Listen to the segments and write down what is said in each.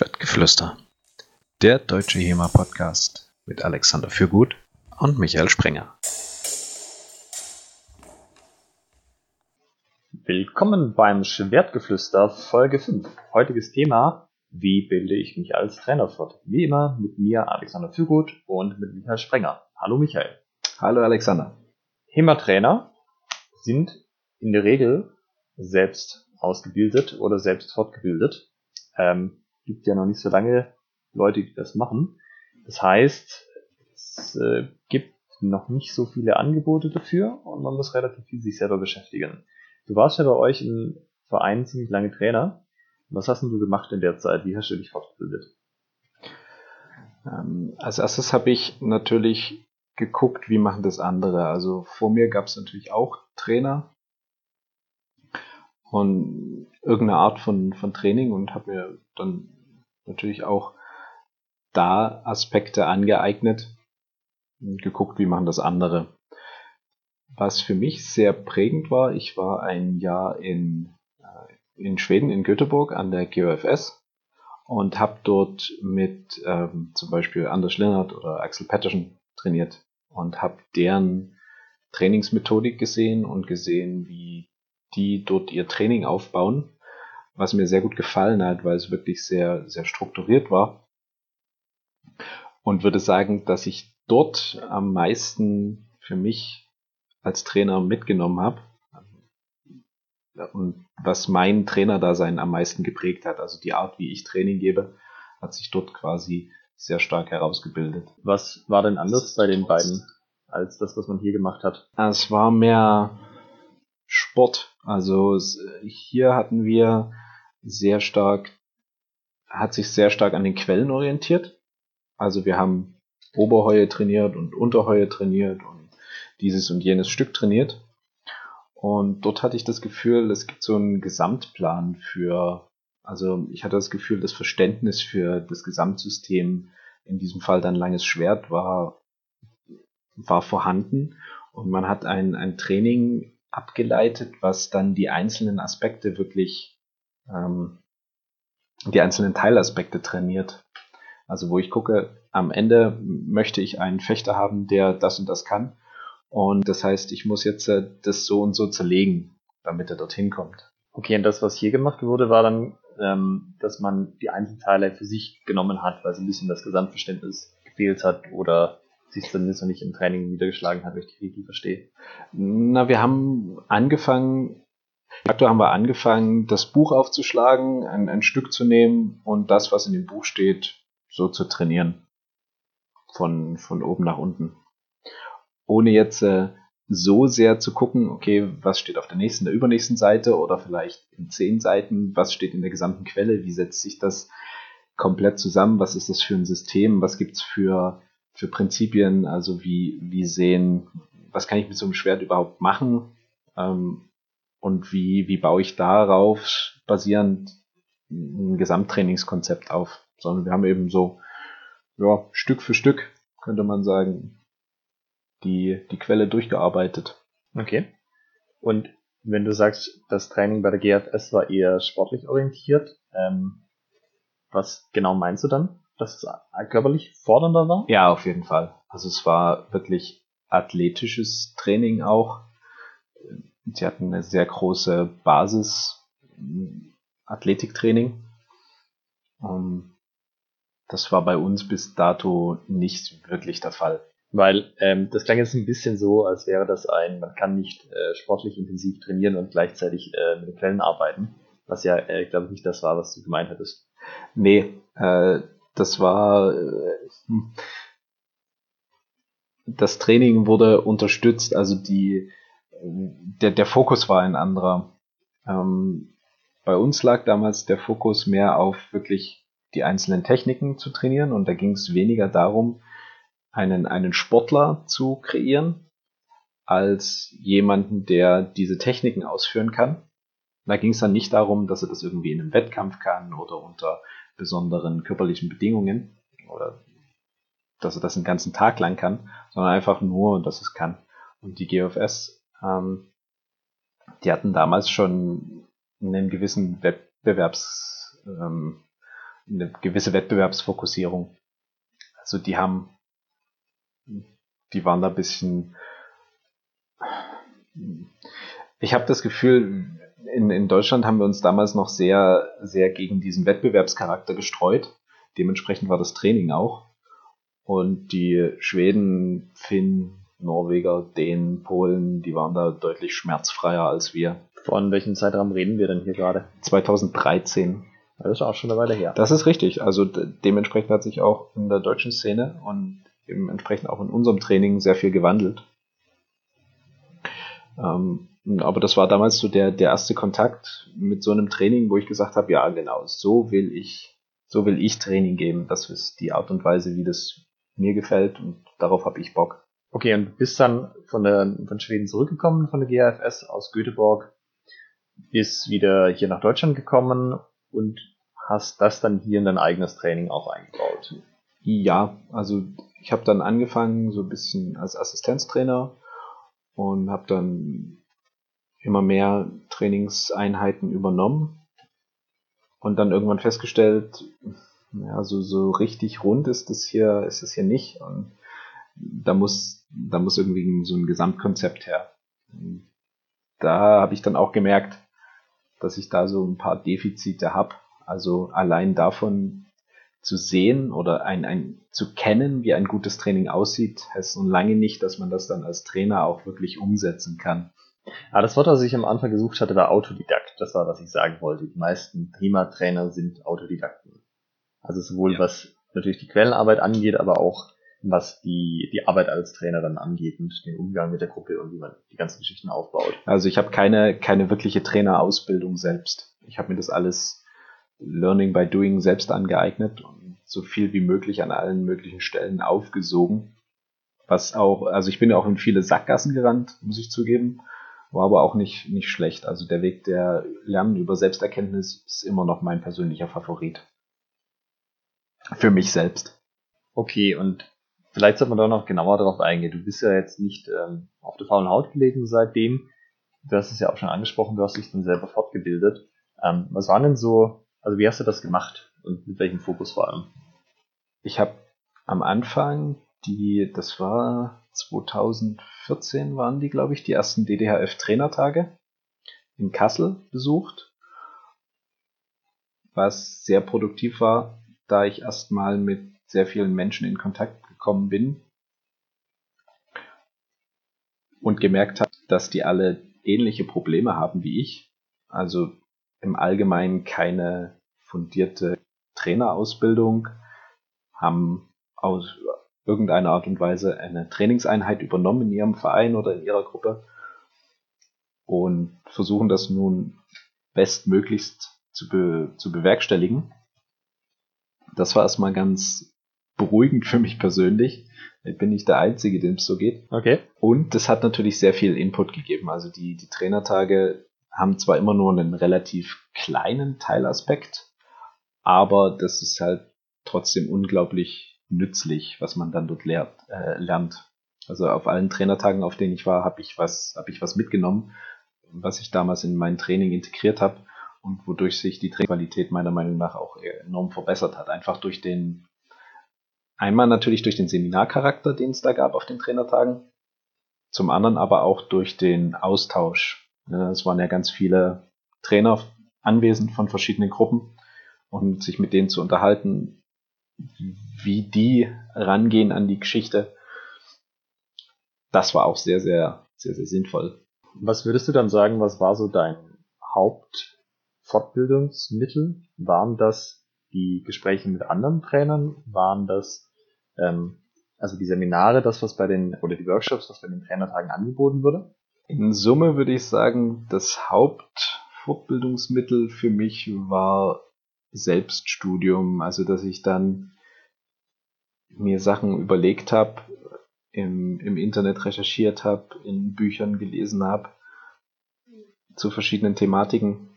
Schwertgeflüster. Der deutsche HEMA-Podcast mit Alexander Fürgut und Michael Sprenger. Willkommen beim Schwertgeflüster Folge 5. Heutiges Thema, wie bilde ich mich als Trainer fort? Wie immer mit mir Alexander Fürgut und mit Michael Sprenger. Hallo Michael. Hallo Alexander. HEMA-Trainer sind in der Regel selbst ausgebildet oder selbst fortgebildet. Ähm, gibt ja noch nicht so lange Leute, die das machen. Das heißt, es äh, gibt noch nicht so viele Angebote dafür und man muss relativ viel sich selber beschäftigen. Du warst ja bei euch im Verein ziemlich lange Trainer. Was hast denn du gemacht in der Zeit? Wie hast du dich fortgebildet? Ähm, als erstes habe ich natürlich geguckt, wie machen das andere. Also vor mir gab es natürlich auch Trainer und irgendeine Art von, von Training und habe mir dann natürlich auch da Aspekte angeeignet und geguckt, wie machen das andere. Was für mich sehr prägend war, ich war ein Jahr in, äh, in Schweden, in Göteborg an der GOFS und habe dort mit ähm, zum Beispiel Anders Lennart oder Axel Pettersen trainiert und habe deren Trainingsmethodik gesehen und gesehen, wie die dort ihr Training aufbauen was mir sehr gut gefallen hat, weil es wirklich sehr, sehr strukturiert war. Und würde sagen, dass ich dort am meisten für mich als Trainer mitgenommen habe und was mein Trainerdasein am meisten geprägt hat. Also die Art, wie ich Training gebe, hat sich dort quasi sehr stark herausgebildet. Was war denn anders bei den beiden als das, was man hier gemacht hat? Es war mehr Sport. Also hier hatten wir sehr stark, hat sich sehr stark an den Quellen orientiert. Also wir haben Oberheue trainiert und Unterheue trainiert und dieses und jenes Stück trainiert. Und dort hatte ich das Gefühl, es gibt so einen Gesamtplan für, also ich hatte das Gefühl, das Verständnis für das Gesamtsystem, in diesem Fall dann langes Schwert, war, war vorhanden. Und man hat ein, ein Training abgeleitet, was dann die einzelnen Aspekte wirklich ähm, die einzelnen Teilaspekte trainiert. Also wo ich gucke, am Ende möchte ich einen Fechter haben, der das und das kann. Und das heißt, ich muss jetzt äh, das so und so zerlegen, damit er dorthin kommt. Okay, und das, was hier gemacht wurde, war dann, ähm, dass man die Einzelteile für sich genommen hat, weil es ein bisschen das Gesamtverständnis gefehlt hat oder sich dann jetzt noch nicht im Training niedergeschlagen hat, wenn ich die richtig verstehe. Na, wir haben angefangen, Aktuell haben wir angefangen, das Buch aufzuschlagen, ein, ein Stück zu nehmen und das, was in dem Buch steht, so zu trainieren. Von, von oben nach unten. Ohne jetzt äh, so sehr zu gucken, okay, was steht auf der nächsten, der übernächsten Seite oder vielleicht in zehn Seiten, was steht in der gesamten Quelle, wie setzt sich das komplett zusammen, was ist das für ein System, was gibt's für, für Prinzipien, also wie, wie sehen, was kann ich mit so einem Schwert überhaupt machen, ähm, und wie, wie baue ich darauf basierend ein Gesamttrainingskonzept auf. Sondern wir haben eben so, ja, Stück für Stück, könnte man sagen, die, die Quelle durchgearbeitet. Okay. Und wenn du sagst, das Training bei der GFS war eher sportlich orientiert, ähm, was genau meinst du dann? Dass es körperlich fordernder war? Ja, auf jeden Fall. Also es war wirklich athletisches Training auch. Sie hatten eine sehr große Basis Athletiktraining. Ähm, das war bei uns bis dato nicht wirklich der Fall. Weil ähm, das klang jetzt ein bisschen so, als wäre das ein, man kann nicht äh, sportlich intensiv trainieren und gleichzeitig äh, mit den Quellen arbeiten, was ja, äh, glaube ich, nicht das war, was du gemeint hattest. Nee, äh, das war äh, das Training wurde unterstützt, also die der, der Fokus war ein anderer. Ähm, bei uns lag damals der Fokus mehr auf wirklich die einzelnen Techniken zu trainieren und da ging es weniger darum, einen, einen Sportler zu kreieren, als jemanden, der diese Techniken ausführen kann. Da ging es dann nicht darum, dass er das irgendwie in einem Wettkampf kann oder unter besonderen körperlichen Bedingungen oder dass er das den ganzen Tag lang kann, sondern einfach nur, dass es kann. Und die GFS ähm, die hatten damals schon einen gewissen Wettbewerbsgeist, ähm, eine gewisse Wettbewerbsfokussierung. Also die haben, die waren da ein bisschen, ich habe das Gefühl, in, in Deutschland haben wir uns damals noch sehr, sehr gegen diesen Wettbewerbscharakter gestreut. Dementsprechend war das Training auch. Und die Schweden, Finn, Norweger, Dänen, Polen, die waren da deutlich schmerzfreier als wir. Von welchem Zeitraum reden wir denn hier gerade? 2013. Das ist auch schon eine Weile her. Das ist richtig. Also dementsprechend hat sich auch in der deutschen Szene und dementsprechend auch in unserem Training sehr viel gewandelt. Ähm, aber das war damals so der, der erste Kontakt mit so einem Training, wo ich gesagt habe, ja genau, so will ich, so will ich Training geben. Das ist die Art und Weise, wie das mir gefällt und darauf habe ich Bock. Okay, und bist dann von, der, von Schweden zurückgekommen, von der GAFS aus Göteborg, bist wieder hier nach Deutschland gekommen und hast das dann hier in dein eigenes Training auch eingebaut. Ja, also ich habe dann angefangen so ein bisschen als Assistenztrainer und habe dann immer mehr Trainingseinheiten übernommen und dann irgendwann festgestellt, ja, so, so richtig rund ist das hier, ist es hier nicht. Und da muss, da muss irgendwie so ein Gesamtkonzept her. Und da habe ich dann auch gemerkt, dass ich da so ein paar Defizite habe. Also allein davon zu sehen oder ein, ein zu kennen, wie ein gutes Training aussieht, heißt nun lange nicht, dass man das dann als Trainer auch wirklich umsetzen kann. Ah, das Wort, das ich am Anfang gesucht hatte, war Autodidakt. Das war, was ich sagen wollte. Die meisten Thema-Trainer sind Autodidakten. Also sowohl ja. was natürlich die Quellenarbeit angeht, aber auch was die, die Arbeit als Trainer dann angeht und den Umgang mit der Gruppe und wie man die ganzen Geschichten aufbaut. Also ich habe keine, keine wirkliche Trainerausbildung selbst. Ich habe mir das alles Learning by Doing selbst angeeignet und so viel wie möglich an allen möglichen Stellen aufgesogen. Was auch, also ich bin ja auch in viele Sackgassen gerannt, muss ich zugeben, war aber auch nicht, nicht schlecht. Also der Weg der Lernen über Selbsterkenntnis ist immer noch mein persönlicher Favorit. Für mich selbst. Okay, und vielleicht sollte man da noch genauer darauf eingehen. Du bist ja jetzt nicht ähm, auf der faulen Haut gelegen seitdem. Du hast es ja auch schon angesprochen, du hast dich dann selber fortgebildet. Ähm, was waren denn so, also wie hast du das gemacht und mit welchem Fokus vor allem? Ich habe am Anfang die, das war 2014 waren die, glaube ich, die ersten DDHF-Trainertage in Kassel besucht, was sehr produktiv war, da ich erstmal mit sehr vielen Menschen in Kontakt gekommen bin und gemerkt habe, dass die alle ähnliche Probleme haben wie ich. Also im Allgemeinen keine fundierte Trainerausbildung, haben aus irgendeiner Art und Weise eine Trainingseinheit übernommen in ihrem Verein oder in ihrer Gruppe und versuchen das nun bestmöglichst zu, be zu bewerkstelligen. Das war erstmal ganz beruhigend für mich persönlich. Ich bin nicht der Einzige, dem es so geht. Okay. Und das hat natürlich sehr viel Input gegeben. Also die, die Trainertage haben zwar immer nur einen relativ kleinen Teilaspekt, aber das ist halt trotzdem unglaublich nützlich, was man dann dort lehrt, äh, lernt. Also auf allen Trainertagen, auf denen ich war, habe ich was, habe ich was mitgenommen, was ich damals in mein Training integriert habe und wodurch sich die Trainingsqualität meiner Meinung nach auch enorm verbessert hat. Einfach durch den, einmal natürlich durch den Seminarcharakter, den es da gab auf den Trainertagen, zum anderen aber auch durch den Austausch. Es waren ja ganz viele Trainer anwesend von verschiedenen Gruppen und sich mit denen zu unterhalten, wie die rangehen an die Geschichte, das war auch sehr, sehr, sehr, sehr sinnvoll. Was würdest du dann sagen, was war so dein Haupt Fortbildungsmittel? Waren das die Gespräche mit anderen Trainern? Waren das ähm, also die Seminare, das was bei den oder die Workshops, was bei den Trainertagen angeboten wurde? In Summe würde ich sagen, das Hauptfortbildungsmittel für mich war Selbststudium, also dass ich dann mir Sachen überlegt habe, im, im Internet recherchiert habe, in Büchern gelesen habe zu verschiedenen Thematiken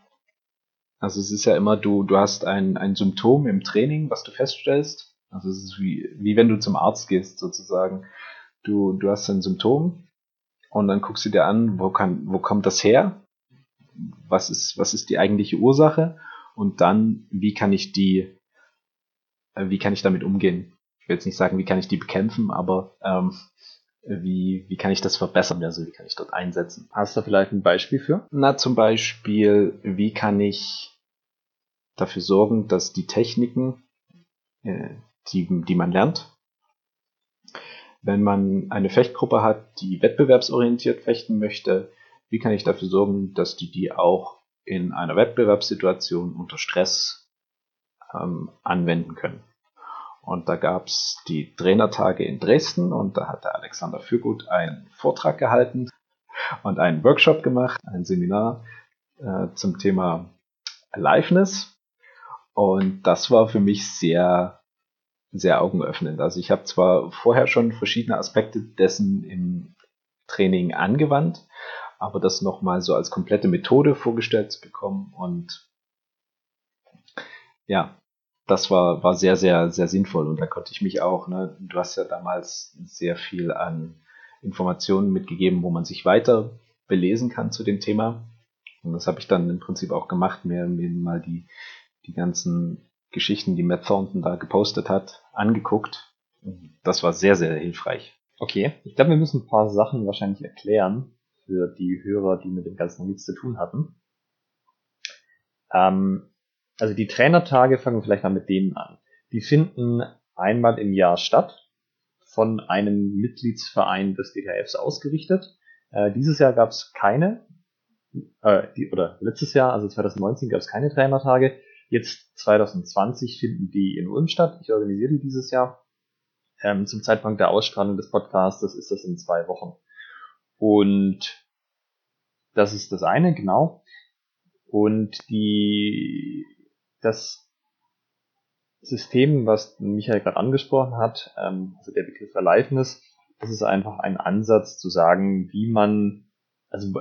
also es ist ja immer, du, du hast ein, ein Symptom im Training, was du feststellst. Also es ist wie, wie wenn du zum Arzt gehst, sozusagen. Du, du hast ein Symptom und dann guckst du dir an, wo, kann, wo kommt das her? Was ist, was ist die eigentliche Ursache? Und dann, wie kann ich die äh, wie kann ich damit umgehen? Ich will jetzt nicht sagen, wie kann ich die bekämpfen, aber ähm, wie, wie kann ich das verbessern? Also wie kann ich dort einsetzen? Hast du vielleicht ein Beispiel für? Na, zum Beispiel, wie kann ich dafür sorgen, dass die Techniken, äh, die, die man lernt, wenn man eine Fechtgruppe hat, die wettbewerbsorientiert fechten möchte, wie kann ich dafür sorgen, dass die die auch in einer Wettbewerbssituation unter Stress ähm, anwenden können. Und da gab es die Trainertage in Dresden und da hat der Alexander Fürgut einen Vortrag gehalten und einen Workshop gemacht, ein Seminar äh, zum Thema Aliveness. Und das war für mich sehr, sehr augenöffnend. Also ich habe zwar vorher schon verschiedene Aspekte dessen im Training angewandt, aber das nochmal so als komplette Methode vorgestellt zu bekommen und ja, das war, war sehr, sehr, sehr sinnvoll und da konnte ich mich auch, ne, du hast ja damals sehr viel an Informationen mitgegeben, wo man sich weiter belesen kann zu dem Thema. Und das habe ich dann im Prinzip auch gemacht, mir, mir mal die, die ganzen Geschichten, die Matt Thornton da gepostet hat, angeguckt. Das war sehr, sehr hilfreich. Okay, ich glaube, wir müssen ein paar Sachen wahrscheinlich erklären für die Hörer, die mit dem Ganzen nichts zu tun hatten. Ähm, also die Trainertage fangen vielleicht mal mit denen an. Die finden einmal im Jahr statt, von einem Mitgliedsverein des DTFs ausgerichtet. Äh, dieses Jahr gab es keine, äh, die, oder letztes Jahr, also 2019, gab es keine Trainertage. Jetzt 2020 finden die in Ulm statt. Ich organisiere die dieses Jahr. Ähm, zum Zeitpunkt der Ausstrahlung des Podcasts ist das in zwei Wochen. Und das ist das eine, genau. Und die das System, was Michael gerade angesprochen hat, ähm, also der Begriff Aliveness, das ist einfach ein Ansatz zu sagen, wie man also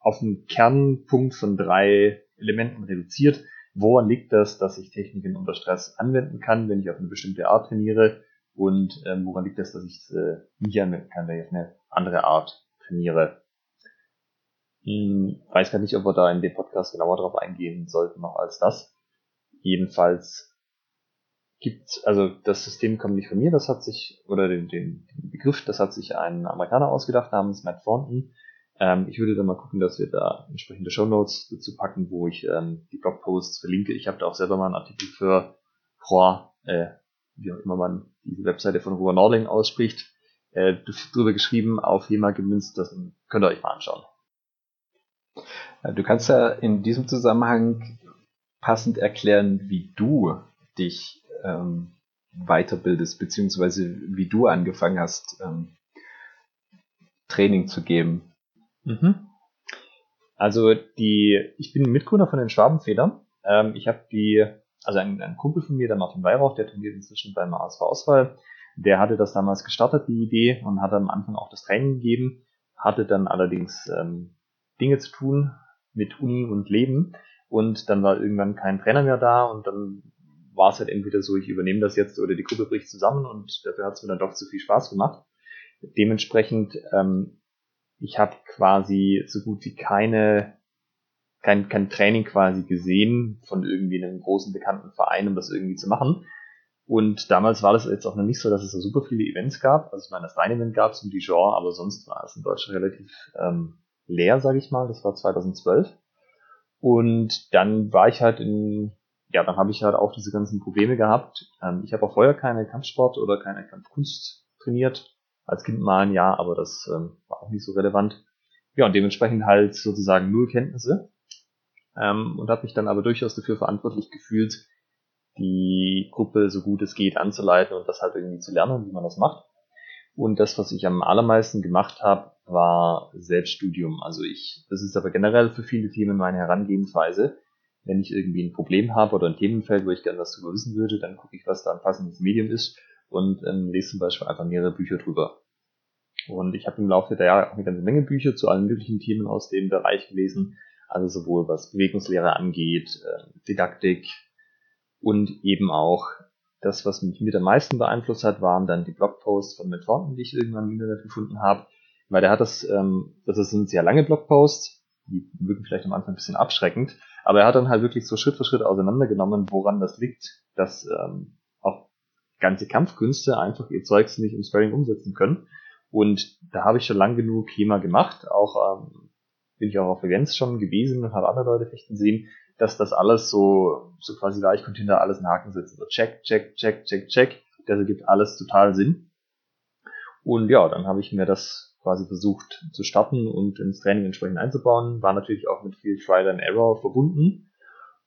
auf einen Kernpunkt von drei Elementen reduziert. Woran liegt das, dass ich Techniken unter Stress anwenden kann, wenn ich auf eine bestimmte Art trainiere? Und ähm, woran liegt das, dass ich es äh, nicht anwenden kann, wenn ich auf eine andere Art trainiere? Hm, weiß gar nicht, ob wir da in dem Podcast genauer darauf eingehen sollten noch als das. Jedenfalls gibt, also das System kommt nicht von mir, das hat sich, oder den, den, den Begriff, das hat sich ein Amerikaner ausgedacht namens Matt Thornton. Ähm, ich würde dann mal gucken, dass wir da entsprechende Show Notes dazu packen, wo ich ähm, die Blogposts verlinke. Ich habe da auch selber mal einen Artikel für Rohr, äh, wie auch immer man diese Webseite von Ruhr Nordling ausspricht, äh, drüber geschrieben, auf HEMA gemünzt. Das könnt ihr euch mal anschauen. Du kannst ja in diesem Zusammenhang passend erklären, wie du dich ähm, weiterbildest, beziehungsweise wie du angefangen hast, ähm, Training zu geben. Mhm. Also die, ich bin Mitgründer von den Schwabenfedern. Ähm, ich habe die, also ein, ein, Kumpel von mir, der Martin Weihrauch, der trainiert inzwischen beim ASV Auswahl, der hatte das damals gestartet, die Idee, und hat am Anfang auch das Training gegeben, hatte dann allerdings ähm, Dinge zu tun mit Uni und Leben und dann war irgendwann kein Trainer mehr da und dann war es halt entweder so, ich übernehme das jetzt oder die Gruppe bricht zusammen und dafür hat es mir dann doch zu viel Spaß gemacht. Dementsprechend, ähm, ich habe quasi so gut wie keine kein, kein Training quasi gesehen von irgendwie einem großen bekannten Verein, um das irgendwie zu machen. Und damals war das jetzt auch noch nicht so, dass es so super viele Events gab. Also ich meine, das Event gab es im Dijon, aber sonst war es in Deutschland relativ ähm, leer, sage ich mal. Das war 2012. Und dann war ich halt in, ja, dann habe ich halt auch diese ganzen Probleme gehabt. Ähm, ich habe auch vorher keine Kampfsport oder keine Kampfkunst trainiert. Als Kind mal ein Jahr, aber das ähm, war auch nicht so relevant. Ja, und dementsprechend halt sozusagen null Kenntnisse. Ähm, und habe mich dann aber durchaus dafür verantwortlich gefühlt, die Gruppe so gut es geht anzuleiten und das halt irgendwie zu lernen, wie man das macht. Und das, was ich am allermeisten gemacht habe, war Selbststudium. Also ich, das ist aber generell für viele Themen meine Herangehensweise. Wenn ich irgendwie ein Problem habe oder ein Themenfeld, wo ich gerne was drüber wissen würde, dann gucke ich, was da ein passendes Medium ist und ähm, lese zum Beispiel einfach mehrere Bücher drüber. Und ich habe im Laufe der Jahre auch eine ganze Menge Bücher zu allen möglichen Themen aus dem Bereich gelesen. Also sowohl was Bewegungslehre angeht, äh, Didaktik und eben auch das, was mich mit am meisten beeinflusst hat, waren dann die Blogposts von Matt Thornton, die ich irgendwann im Internet gefunden habe. Weil der hat das, ähm, das sind sehr lange Blogposts, die wirken vielleicht am Anfang ein bisschen abschreckend, aber er hat dann halt wirklich so Schritt für Schritt auseinandergenommen, woran das liegt, dass ähm, auch ganze Kampfkünste einfach ihr Zeugs nicht im Sparring umsetzen können. Und da habe ich schon lang genug HEMA gemacht, auch ähm, bin ich auch auf Events schon gewesen und habe andere Leute fechten sehen, dass das alles so, so quasi da ich konnte hinter alles einen Haken setzen. So check, check, check, check, check. Das ergibt alles total Sinn. Und ja, dann habe ich mir das quasi versucht zu starten und ins Training entsprechend einzubauen. War natürlich auch mit viel Trial and Error verbunden.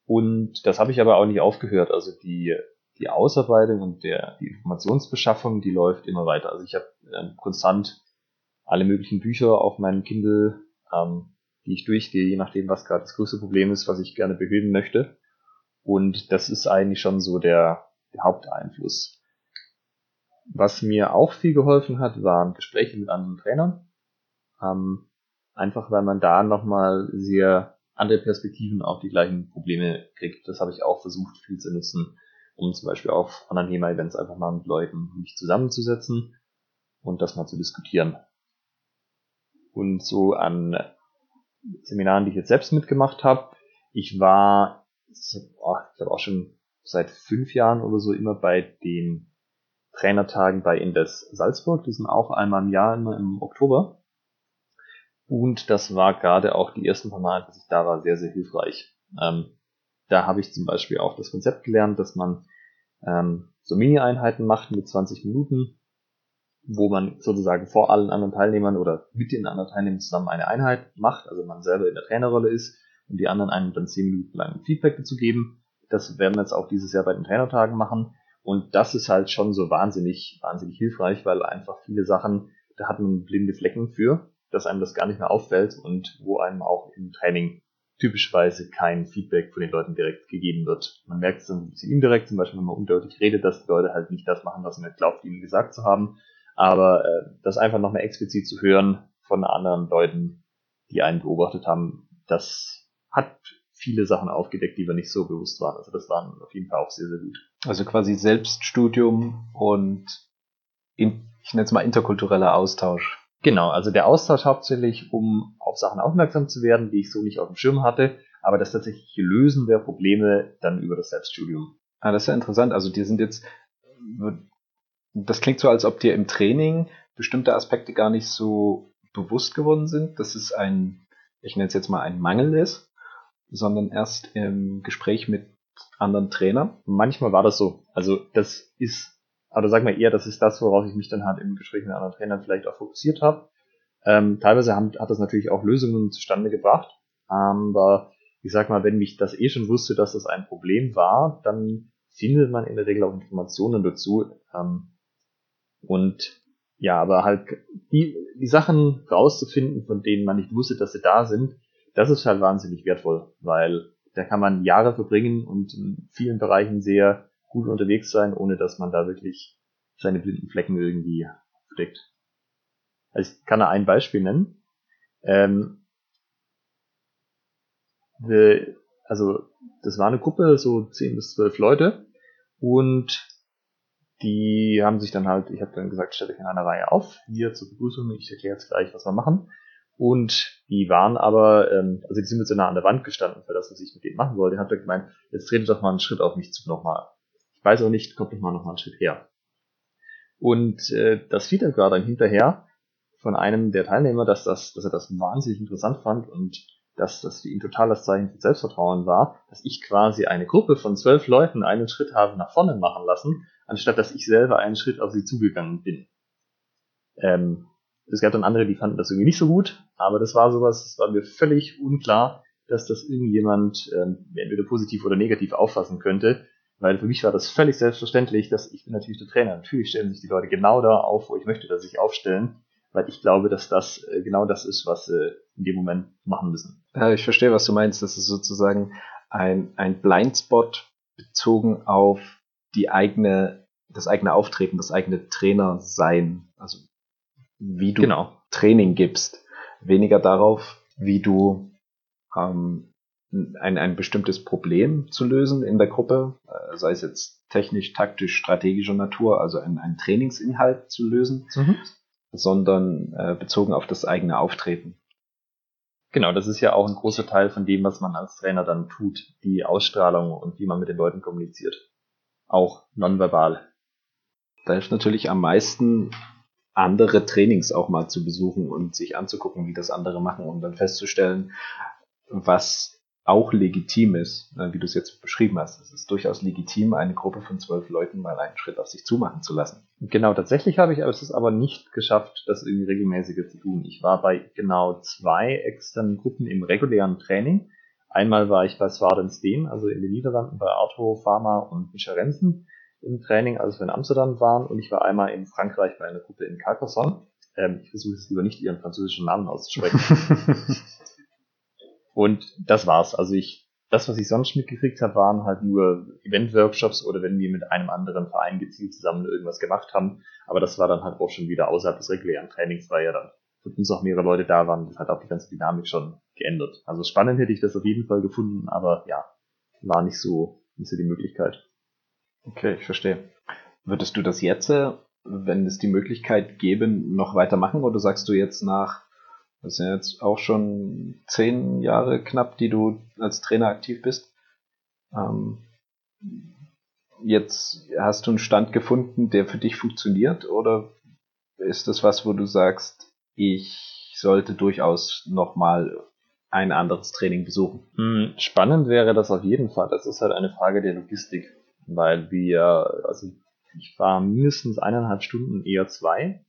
Und das habe ich aber auch nicht aufgehört. Also die, die Ausarbeitung und der, die Informationsbeschaffung, die läuft immer weiter. Also ich habe ähm, konstant alle möglichen Bücher auf meinem Kindle, ähm, die ich durchgehe, je nachdem, was gerade das größte Problem ist, was ich gerne beheben möchte. Und das ist eigentlich schon so der, der Haupteinfluss. Was mir auch viel geholfen hat, waren Gespräche mit anderen Trainern. Ähm, einfach weil man da nochmal sehr andere Perspektiven auf die gleichen Probleme kriegt. Das habe ich auch versucht viel zu nutzen, um zum Beispiel auf anderen HEMA-Events einfach mal mit Leuten mich zusammenzusetzen und das mal zu diskutieren. Und so an Seminaren, die ich jetzt selbst mitgemacht habe, ich war, ich glaube auch schon seit fünf Jahren oder so immer bei den Trainertagen bei Indes Salzburg. Die sind auch einmal im Jahr, immer im Oktober. Und das war gerade auch die ersten paar Mal, dass ich da war, sehr, sehr hilfreich. Ähm, da habe ich zum Beispiel auch das Konzept gelernt, dass man ähm, so Mini-Einheiten macht mit 20 Minuten, wo man sozusagen vor allen anderen Teilnehmern oder mit den anderen Teilnehmern zusammen eine Einheit macht, also man selber in der Trainerrolle ist und die anderen einem dann 10 Minuten lang Feedback dazu geben. Das werden wir jetzt auch dieses Jahr bei den Trainertagen machen. Und das ist halt schon so wahnsinnig, wahnsinnig hilfreich, weil einfach viele Sachen, da hat man blinde Flecken für, dass einem das gar nicht mehr auffällt und wo einem auch im Training typischerweise kein Feedback von den Leuten direkt gegeben wird. Man merkt es dann ein bisschen indirekt, zum Beispiel, wenn man undeutlich redet, dass die Leute halt nicht das machen, was man glaubt, ihnen gesagt zu haben. Aber äh, das einfach nochmal explizit zu hören von anderen Leuten, die einen beobachtet haben, das hat viele Sachen aufgedeckt, die wir nicht so bewusst waren. Also das waren auf jeden Fall auch sehr, sehr gut. Also quasi Selbststudium und in, ich nenne es mal interkultureller Austausch. Genau, also der Austausch hauptsächlich, um auf Sachen aufmerksam zu werden, die ich so nicht auf dem Schirm hatte, aber das tatsächliche Lösen der Probleme dann über das Selbststudium. Ah, das ist ja interessant. Also die sind jetzt, das klingt so, als ob dir im Training bestimmte Aspekte gar nicht so bewusst geworden sind, dass es ein, ich nenne es jetzt mal ein Mangel ist sondern erst im Gespräch mit anderen Trainern. Manchmal war das so. Also das ist, oder sag mal eher, das ist das, worauf ich mich dann halt im Gespräch mit anderen Trainern vielleicht auch fokussiert habe. Ähm, teilweise haben, hat das natürlich auch Lösungen zustande gebracht, aber ich sag mal, wenn mich das eh schon wusste, dass das ein Problem war, dann findet man in der Regel auch Informationen dazu. Ähm, und ja, aber halt die, die Sachen rauszufinden, von denen man nicht wusste, dass sie da sind, das ist halt wahnsinnig wertvoll, weil da kann man Jahre verbringen und in vielen Bereichen sehr gut unterwegs sein, ohne dass man da wirklich seine blinden Flecken irgendwie deckt. Also ich kann da ein Beispiel nennen. Ähm, the, also das war eine Gruppe, so 10 bis 12 Leute und die haben sich dann halt, ich habe dann gesagt, stellt euch in einer Reihe auf, hier zur Begrüßung, ich erkläre jetzt gleich, was wir machen. Und die waren aber, ähm, also die sind mit so nah an der Wand gestanden für das, was ich mit denen machen wollte. hat er gemeint, jetzt tretet doch mal einen Schritt auf mich zu nochmal. Weiß auch nicht, kommt doch mal nochmal einen Schritt her. Und äh, das Feedback war dann hinterher von einem der Teilnehmer, dass, das, dass er das wahnsinnig interessant fand und dass das für ihn total das Zeichen für Selbstvertrauen war, dass ich quasi eine Gruppe von zwölf Leuten einen Schritt habe nach vorne machen lassen, anstatt dass ich selber einen Schritt auf sie zugegangen bin. Ähm, es gab dann andere, die fanden das irgendwie nicht so gut, aber das war sowas, das war mir völlig unklar, dass das irgendjemand ähm, entweder positiv oder negativ auffassen könnte, weil für mich war das völlig selbstverständlich, dass ich bin natürlich der Trainer. Natürlich stellen sich die Leute genau da auf, wo ich möchte, dass sie sich aufstellen, weil ich glaube, dass das äh, genau das ist, was sie in dem Moment machen müssen. Ja, ich verstehe, was du meinst. Das ist sozusagen ein, ein Blindspot bezogen auf die eigene, das eigene Auftreten, das eigene Trainersein. Also wie du genau. Training gibst, weniger darauf, wie du ähm, ein, ein bestimmtes Problem zu lösen in der Gruppe, äh, sei es jetzt technisch, taktisch, strategischer Natur, also ein, ein Trainingsinhalt zu lösen, mhm. sondern äh, bezogen auf das eigene Auftreten. Genau, das ist ja auch ein großer Teil von dem, was man als Trainer dann tut, die Ausstrahlung und wie man mit den Leuten kommuniziert. Auch nonverbal. da hilft natürlich am meisten, andere Trainings auch mal zu besuchen und sich anzugucken, wie das andere machen und dann festzustellen, was auch legitim ist, wie du es jetzt beschrieben hast. Es ist durchaus legitim, eine Gruppe von zwölf Leuten mal einen Schritt auf sich zumachen zu lassen. Genau, tatsächlich habe ich es aber nicht geschafft, das irgendwie regelmäßiger zu tun. Ich war bei genau zwei externen Gruppen im regulären Training. Einmal war ich bei Swarden also in den Niederlanden bei Arto Pharma und Rensen im Training, als wir in Amsterdam waren. Und ich war einmal in Frankreich bei einer Gruppe in Carcassonne. Ähm, ich versuche jetzt lieber nicht ihren französischen Namen auszusprechen. Und das war's. Also ich, das, was ich sonst mitgekriegt habe, waren halt nur Event-Workshops oder wenn wir mit einem anderen Verein gezielt zusammen irgendwas gemacht haben. Aber das war dann halt auch schon wieder außerhalb des regulären Trainings, weil ja dann für uns auch mehrere Leute da waren. Das hat auch die ganze Dynamik schon geändert. Also spannend hätte ich das auf jeden Fall gefunden, aber ja, war nicht so, nicht so die Möglichkeit. Okay, ich verstehe. Würdest du das jetzt, äh, wenn es die Möglichkeit gäbe, noch weitermachen oder sagst du jetzt nach das sind jetzt auch schon zehn Jahre knapp, die du als Trainer aktiv bist. Ähm, jetzt hast du einen Stand gefunden, der für dich funktioniert oder ist das was, wo du sagst, ich sollte durchaus nochmal ein anderes Training besuchen? Hm, spannend wäre das auf jeden Fall. Das ist halt eine Frage der Logistik, weil wir, also ich war mindestens eineinhalb Stunden, eher zwei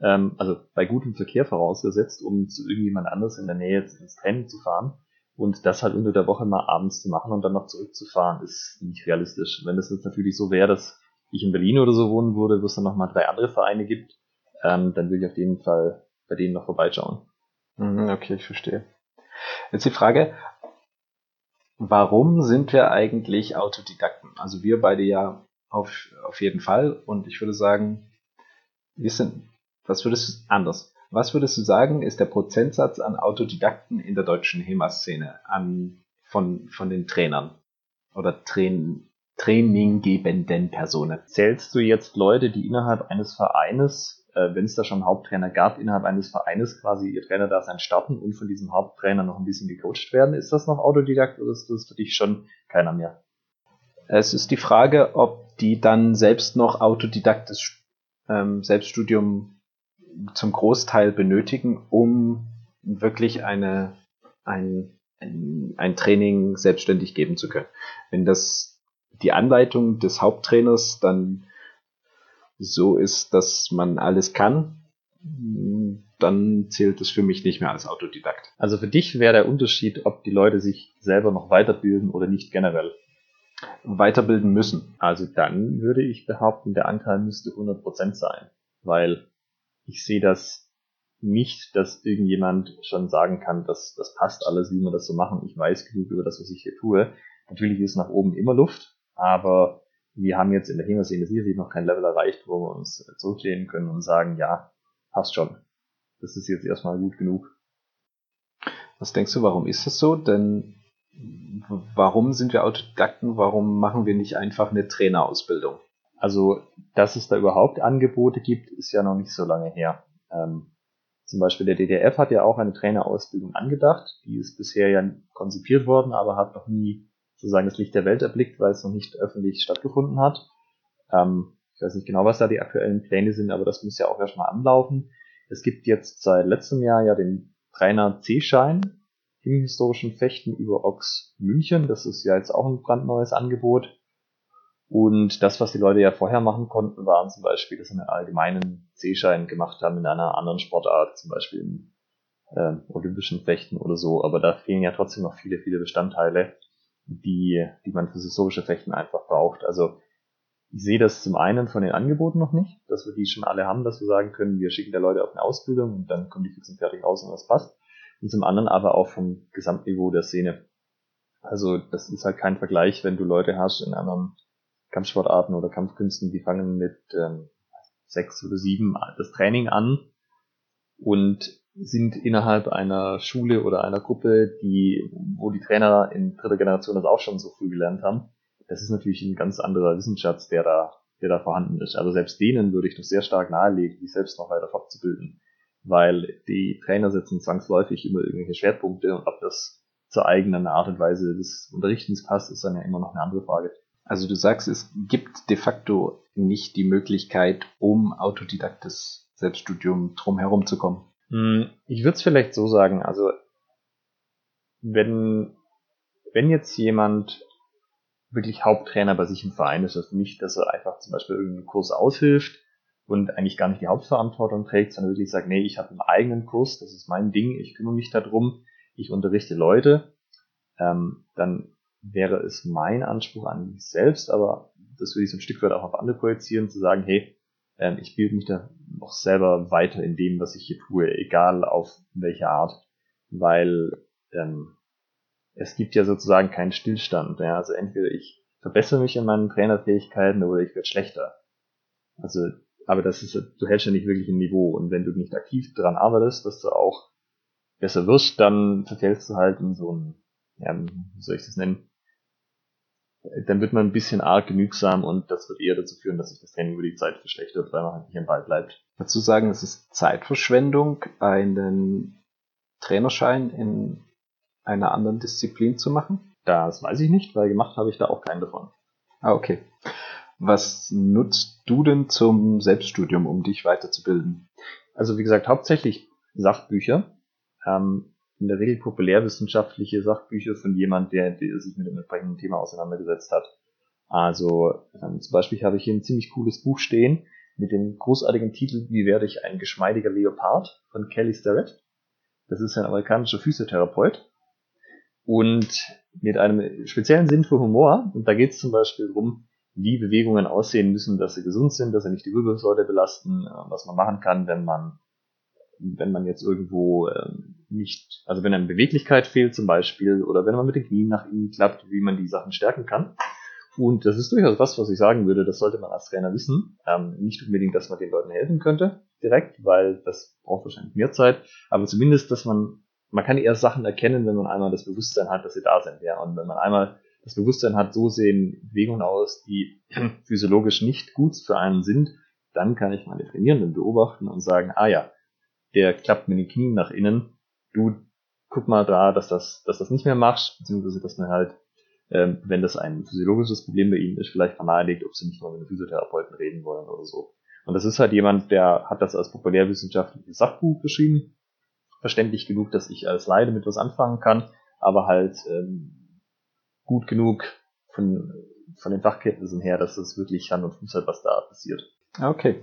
ähm, also bei gutem Verkehr vorausgesetzt, um zu irgendjemand anders in der Nähe ins Training zu fahren. Und das halt unter der Woche mal abends zu machen und dann noch zurückzufahren, ist nicht realistisch. Wenn das jetzt natürlich so wäre, dass ich in Berlin oder so wohnen würde, wo es dann nochmal drei andere Vereine gibt, ähm, dann würde ich auf jeden Fall bei denen noch vorbeischauen. Mhm, okay, ich verstehe. Jetzt die Frage, warum sind wir eigentlich Autodidakten? Also wir beide ja auf, auf jeden Fall und ich würde sagen, wir sind was würdest du anders? Was würdest du sagen, ist der Prozentsatz an Autodidakten in der deutschen HEMA-Szene an von, von den Trainern oder Train, traininggebenden Personen? Zählst du jetzt Leute, die innerhalb eines Vereines, äh, wenn es da schon Haupttrainer gab, innerhalb eines Vereines quasi ihr Trainer da sein starten und von diesem Haupttrainer noch ein bisschen gecoacht werden? Ist das noch Autodidakt oder ist das für dich schon keiner mehr? Es ist die Frage, ob die dann selbst noch autodidaktisch ähm, Selbststudium zum Großteil benötigen, um wirklich eine, ein, ein, ein Training selbstständig geben zu können. Wenn das die Anleitung des Haupttrainers dann so ist, dass man alles kann, dann zählt es für mich nicht mehr als Autodidakt. Also für dich wäre der Unterschied, ob die Leute sich selber noch weiterbilden oder nicht generell. Weiterbilden müssen. Also dann würde ich behaupten, der Anteil müsste 100% sein. Weil ich sehe das nicht, dass irgendjemand schon sagen kann, dass das passt alles, wie wir das so machen. Ich weiß genug über das, was ich hier tue. Natürlich ist nach oben immer Luft, aber wir haben jetzt in der HEMA-Szene sicherlich noch kein Level erreicht, wo wir uns zurücklehnen können und sagen, ja, passt schon. Das ist jetzt erstmal gut genug. Was denkst du, warum ist das so? Denn warum sind wir Autodidakten? Warum machen wir nicht einfach eine Trainerausbildung? Also, dass es da überhaupt Angebote gibt, ist ja noch nicht so lange her. Ähm, zum Beispiel der DDF hat ja auch eine Trainerausbildung angedacht. Die ist bisher ja konzipiert worden, aber hat noch nie sozusagen das Licht der Welt erblickt, weil es noch nicht öffentlich stattgefunden hat. Ähm, ich weiß nicht genau, was da die aktuellen Pläne sind, aber das muss ja auch erstmal anlaufen. Es gibt jetzt seit letztem Jahr ja den Trainer C-Schein im historischen Fechten über Ox München. Das ist ja jetzt auch ein brandneues Angebot. Und das, was die Leute ja vorher machen konnten, waren zum Beispiel, dass sie einen allgemeinen C-Schein gemacht haben in einer anderen Sportart, zum Beispiel im äh, olympischen Fechten oder so. Aber da fehlen ja trotzdem noch viele, viele Bestandteile, die, die man fürs historische Fechten einfach braucht. Also ich sehe das zum einen von den Angeboten noch nicht, dass wir die schon alle haben, dass wir sagen können, wir schicken der Leute auf eine Ausbildung und dann kommen die fix und fertig raus und das passt. Und zum anderen aber auch vom Gesamtniveau der Szene. Also das ist halt kein Vergleich, wenn du Leute hast in anderen Kampfsportarten oder Kampfkünsten, die fangen mit ähm, sechs oder sieben das Training an und sind innerhalb einer Schule oder einer Gruppe, die, wo die Trainer in dritter Generation das auch schon so früh gelernt haben. Das ist natürlich ein ganz anderer Wissensschatz, der da, der da vorhanden ist. Also selbst denen würde ich doch sehr stark nahelegen, die selbst noch weiter fortzubilden. Weil die Trainer setzen zwangsläufig immer irgendwelche Schwerpunkte und ob das zur eigenen Art und Weise des Unterrichtens passt, ist dann ja immer noch eine andere Frage. Also du sagst, es gibt de facto nicht die Möglichkeit, um autodidaktes Selbststudium drumherum zu kommen? Hm, ich würde es vielleicht so sagen, also wenn, wenn jetzt jemand wirklich Haupttrainer bei sich im Verein ist, das nicht, dass er einfach zum Beispiel irgendeinen Kurs aushilft und eigentlich gar nicht die Hauptverantwortung trägt, sondern wirklich sagt, nee, ich habe einen eigenen Kurs, das ist mein Ding, ich kümmere mich darum, ich unterrichte Leute, ähm, dann wäre es mein Anspruch an mich selbst, aber das würde ich so ein Stück weit auch auf andere projizieren, zu sagen, hey, ähm, ich bilde mich da noch selber weiter in dem, was ich hier tue, egal auf welche Art, weil ähm, es gibt ja sozusagen keinen Stillstand. Ja? Also entweder ich verbessere mich in meinen Trainerfähigkeiten oder ich werde schlechter. Also, aber das ist, du hältst ja nicht wirklich ein Niveau und wenn du nicht aktiv daran arbeitest, dass du auch besser wirst, dann verfällst du halt in so ein, ja, wie soll ich das nennen, dann wird man ein bisschen arg genügsam und das wird eher dazu führen, dass sich das Training über die Zeit verschlechtert, weil man halt nicht am Ball bleibt. Dazu sagen, es ist Zeitverschwendung, einen Trainerschein in einer anderen Disziplin zu machen? Das weiß ich nicht, weil gemacht habe ich da auch keinen davon. Ah, okay. Was nutzt du denn zum Selbststudium, um dich weiterzubilden? Also wie gesagt, hauptsächlich Sachbücher. Ähm, in der Regel populärwissenschaftliche Sachbücher von jemand, der, der sich mit dem entsprechenden Thema auseinandergesetzt hat. Also ähm, zum Beispiel habe ich hier ein ziemlich cooles Buch stehen mit dem großartigen Titel Wie werde ich ein geschmeidiger Leopard von Kelly Starrett. Das ist ein amerikanischer Physiotherapeut und mit einem speziellen Sinn für Humor. Und da geht es zum Beispiel darum, wie Bewegungen aussehen müssen, dass sie gesund sind, dass sie nicht die Wirbelsäule belasten, äh, was man machen kann, wenn man wenn man jetzt irgendwo ähm, nicht, also wenn einem Beweglichkeit fehlt zum Beispiel, oder wenn man mit den Knien nach innen klappt, wie man die Sachen stärken kann. Und das ist durchaus was, was ich sagen würde, das sollte man als Trainer wissen. Ähm, nicht unbedingt, dass man den Leuten helfen könnte, direkt, weil das braucht wahrscheinlich mehr Zeit, aber zumindest, dass man, man kann eher Sachen erkennen, wenn man einmal das Bewusstsein hat, dass sie da sind. Ja. Und wenn man einmal das Bewusstsein hat, so sehen Bewegungen aus, die physiologisch nicht gut für einen sind, dann kann ich meine Trainierenden beobachten und sagen, ah ja, der klappt mit den Knien nach innen. Du guck mal da, dass das, dass das nicht mehr machst, beziehungsweise dass man halt, ähm, wenn das ein physiologisches Problem bei ihnen ist, vielleicht nahelegt, ob sie nicht mal mit einem Physiotherapeuten reden wollen oder so. Und das ist halt jemand, der hat das als populärwissenschaftliches Sachbuch geschrieben, verständlich genug, dass ich als Leide mit was anfangen kann, aber halt ähm, gut genug von, von den Fachkenntnissen her, dass das wirklich Hand und Fuß hat, was da passiert. Okay.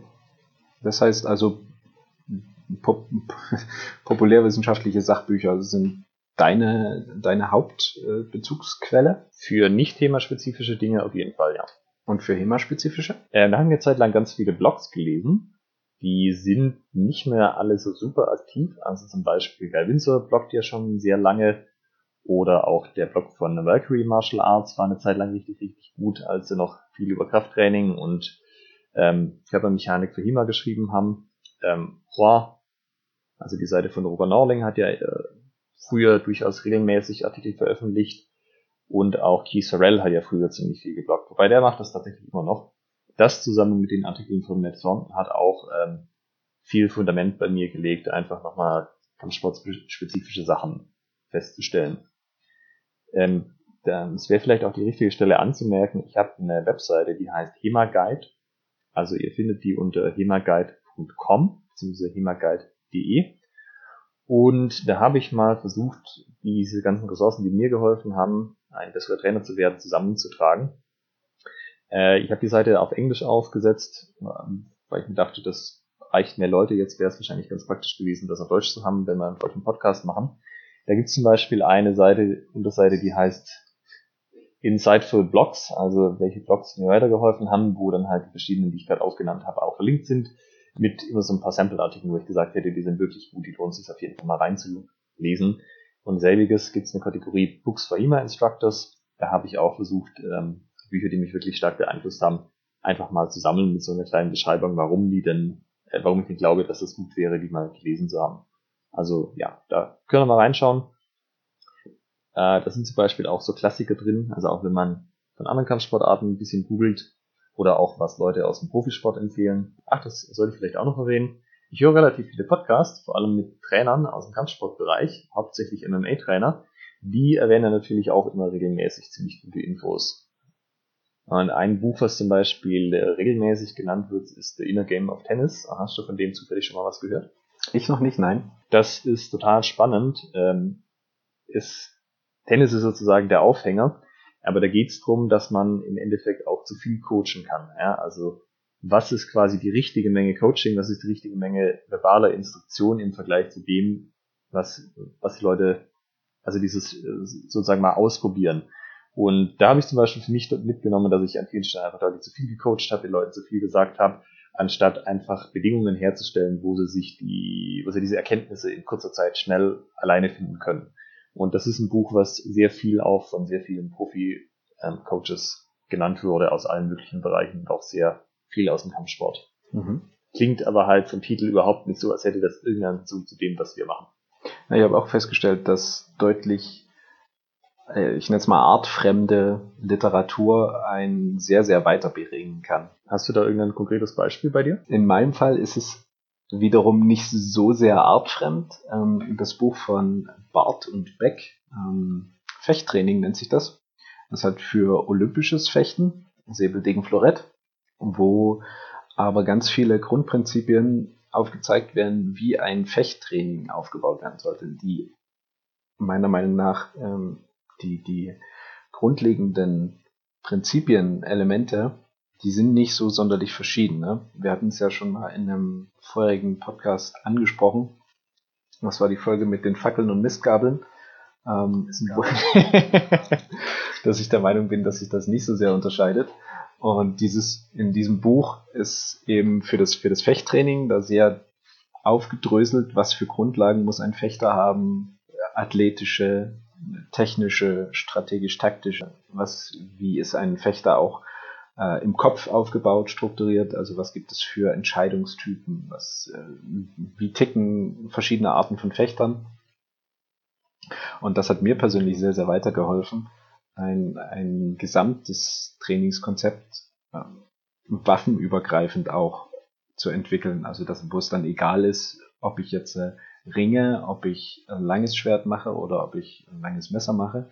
Das heißt also, pop populärwissenschaftliche Sachbücher sind deine, deine Hauptbezugsquelle? Für nicht themaspezifische Dinge auf jeden Fall, ja. Und für HEMA-spezifische? Äh, da haben wir Zeit lang ganz viele Blogs gelesen. Die sind nicht mehr alle so super aktiv. Also zum Beispiel Guy Windsor bloggt ja schon sehr lange. Oder auch der Blog von Valkyrie Martial Arts war eine Zeit lang richtig, richtig gut, als sie noch viel über Krafttraining und ähm, Körpermechanik für HEMA geschrieben haben. Ähm, Roy also die Seite von Roger Norling hat ja äh, früher durchaus regelmäßig Artikel veröffentlicht und auch Keith Sorrell hat ja früher ziemlich viel geblockt. Wobei der macht das tatsächlich immer noch. Das zusammen mit den Artikeln von Matt Thornton hat auch ähm, viel Fundament bei mir gelegt, einfach nochmal ganz sportspezifische Sachen festzustellen. Ähm, es wäre vielleicht auch die richtige Stelle anzumerken, ich habe eine Webseite, die heißt HEMA-Guide. Also ihr findet die unter hemaguide.com bzw. hemaguide www.ressourcen.de. Und da habe ich mal versucht, diese ganzen Ressourcen, die mir geholfen haben, ein besserer Trainer zu werden, zusammenzutragen. Äh, ich habe die Seite auf Englisch aufgesetzt, ähm, weil ich mir dachte, das reicht mehr Leute. Jetzt wäre es wahrscheinlich ganz praktisch gewesen, das auf Deutsch zu haben, wenn wir einen deutschen Podcast machen. Da gibt es zum Beispiel eine Seite, Unterseite, die heißt Insightful Blogs, also welche Blogs mir weitergeholfen haben, wo dann halt die verschiedenen, die ich gerade aufgenannt habe, auch verlinkt sind mit immer so ein paar Sample-Artikeln, wo ich gesagt hätte, die sind wirklich gut, die lohnt sich auf jeden Fall mal reinzulesen. Und selbiges gibt es eine Kategorie Books for HEMA Instructors. Da habe ich auch versucht, ähm, Bücher, die mich wirklich stark beeinflusst haben, einfach mal zu sammeln mit so einer kleinen Beschreibung, warum die denn, äh, warum ich denn glaube, dass es gut wäre, die mal gelesen zu haben. Also ja, da können wir mal reinschauen. Äh, da sind zum Beispiel auch so Klassiker drin, also auch wenn man von anderen Kampfsportarten ein bisschen googelt, oder auch was Leute aus dem Profisport empfehlen. Ach, das sollte ich vielleicht auch noch erwähnen. Ich höre relativ viele Podcasts, vor allem mit Trainern aus dem Kampfsportbereich, hauptsächlich MMA-Trainer. Die erwähnen natürlich auch immer regelmäßig ziemlich gute Infos. Und ein Buch, was zum Beispiel äh, regelmäßig genannt wird, ist The Inner Game of Tennis. Hast du von dem zufällig schon mal was gehört? Ich noch nicht, nein. Das ist total spannend. Ähm, ist, Tennis ist sozusagen der Aufhänger, aber da geht es darum, dass man im Endeffekt auch zu viel coachen kann. Ja? Also was ist quasi die richtige Menge Coaching, was ist die richtige Menge verbaler Instruktion im Vergleich zu dem, was, was die Leute, also dieses äh, sozusagen mal ausprobieren. Und da habe ich zum Beispiel für mich mitgenommen, dass ich an vielen Stellen einfach deutlich zu viel gecoacht habe, den Leuten zu viel gesagt habe, anstatt einfach Bedingungen herzustellen, wo sie sich die, wo sie diese Erkenntnisse in kurzer Zeit schnell alleine finden können. Und das ist ein Buch, was sehr viel auch von sehr vielen Profi-Coaches genannt wurde aus allen möglichen Bereichen und auch sehr viel aus dem Kampfsport. Mhm. Klingt aber halt vom Titel überhaupt nicht so, als hätte das irgendeinen Bezug zu dem, was wir machen. Ja, ich habe auch festgestellt, dass deutlich, äh, ich nenne es mal artfremde Literatur einen sehr, sehr weiterbringen kann. Hast du da irgendein konkretes Beispiel bei dir? In meinem Fall ist es wiederum nicht so sehr artfremd. Ähm, das Buch von Bart und Beck, ähm, Fechttraining nennt sich das. Das hat für olympisches Fechten, Säbel Florett, wo aber ganz viele Grundprinzipien aufgezeigt werden, wie ein Fechttraining aufgebaut werden sollte, die meiner Meinung nach ähm, die, die grundlegenden Prinzipien, Elemente, die sind nicht so sonderlich verschieden. Ne? Wir hatten es ja schon mal in einem vorherigen Podcast angesprochen. Das war die Folge mit den Fackeln und Mistgabeln. Ähm, dass ich der Meinung bin, dass sich das nicht so sehr unterscheidet. Und dieses, in diesem Buch ist eben für das, für das Fechttraining da sehr aufgedröselt, was für Grundlagen muss ein Fechter haben, athletische, technische, strategisch-taktische, was, wie ist ein Fechter auch äh, im Kopf aufgebaut, strukturiert, also was gibt es für Entscheidungstypen, was, äh, wie ticken verschiedene Arten von Fechtern. Und das hat mir persönlich sehr, sehr weitergeholfen, ein, ein gesamtes Trainingskonzept ähm, waffenübergreifend auch zu entwickeln. Also dass, wo es dann egal ist, ob ich jetzt äh, ringe, ob ich ein langes Schwert mache oder ob ich ein langes Messer mache,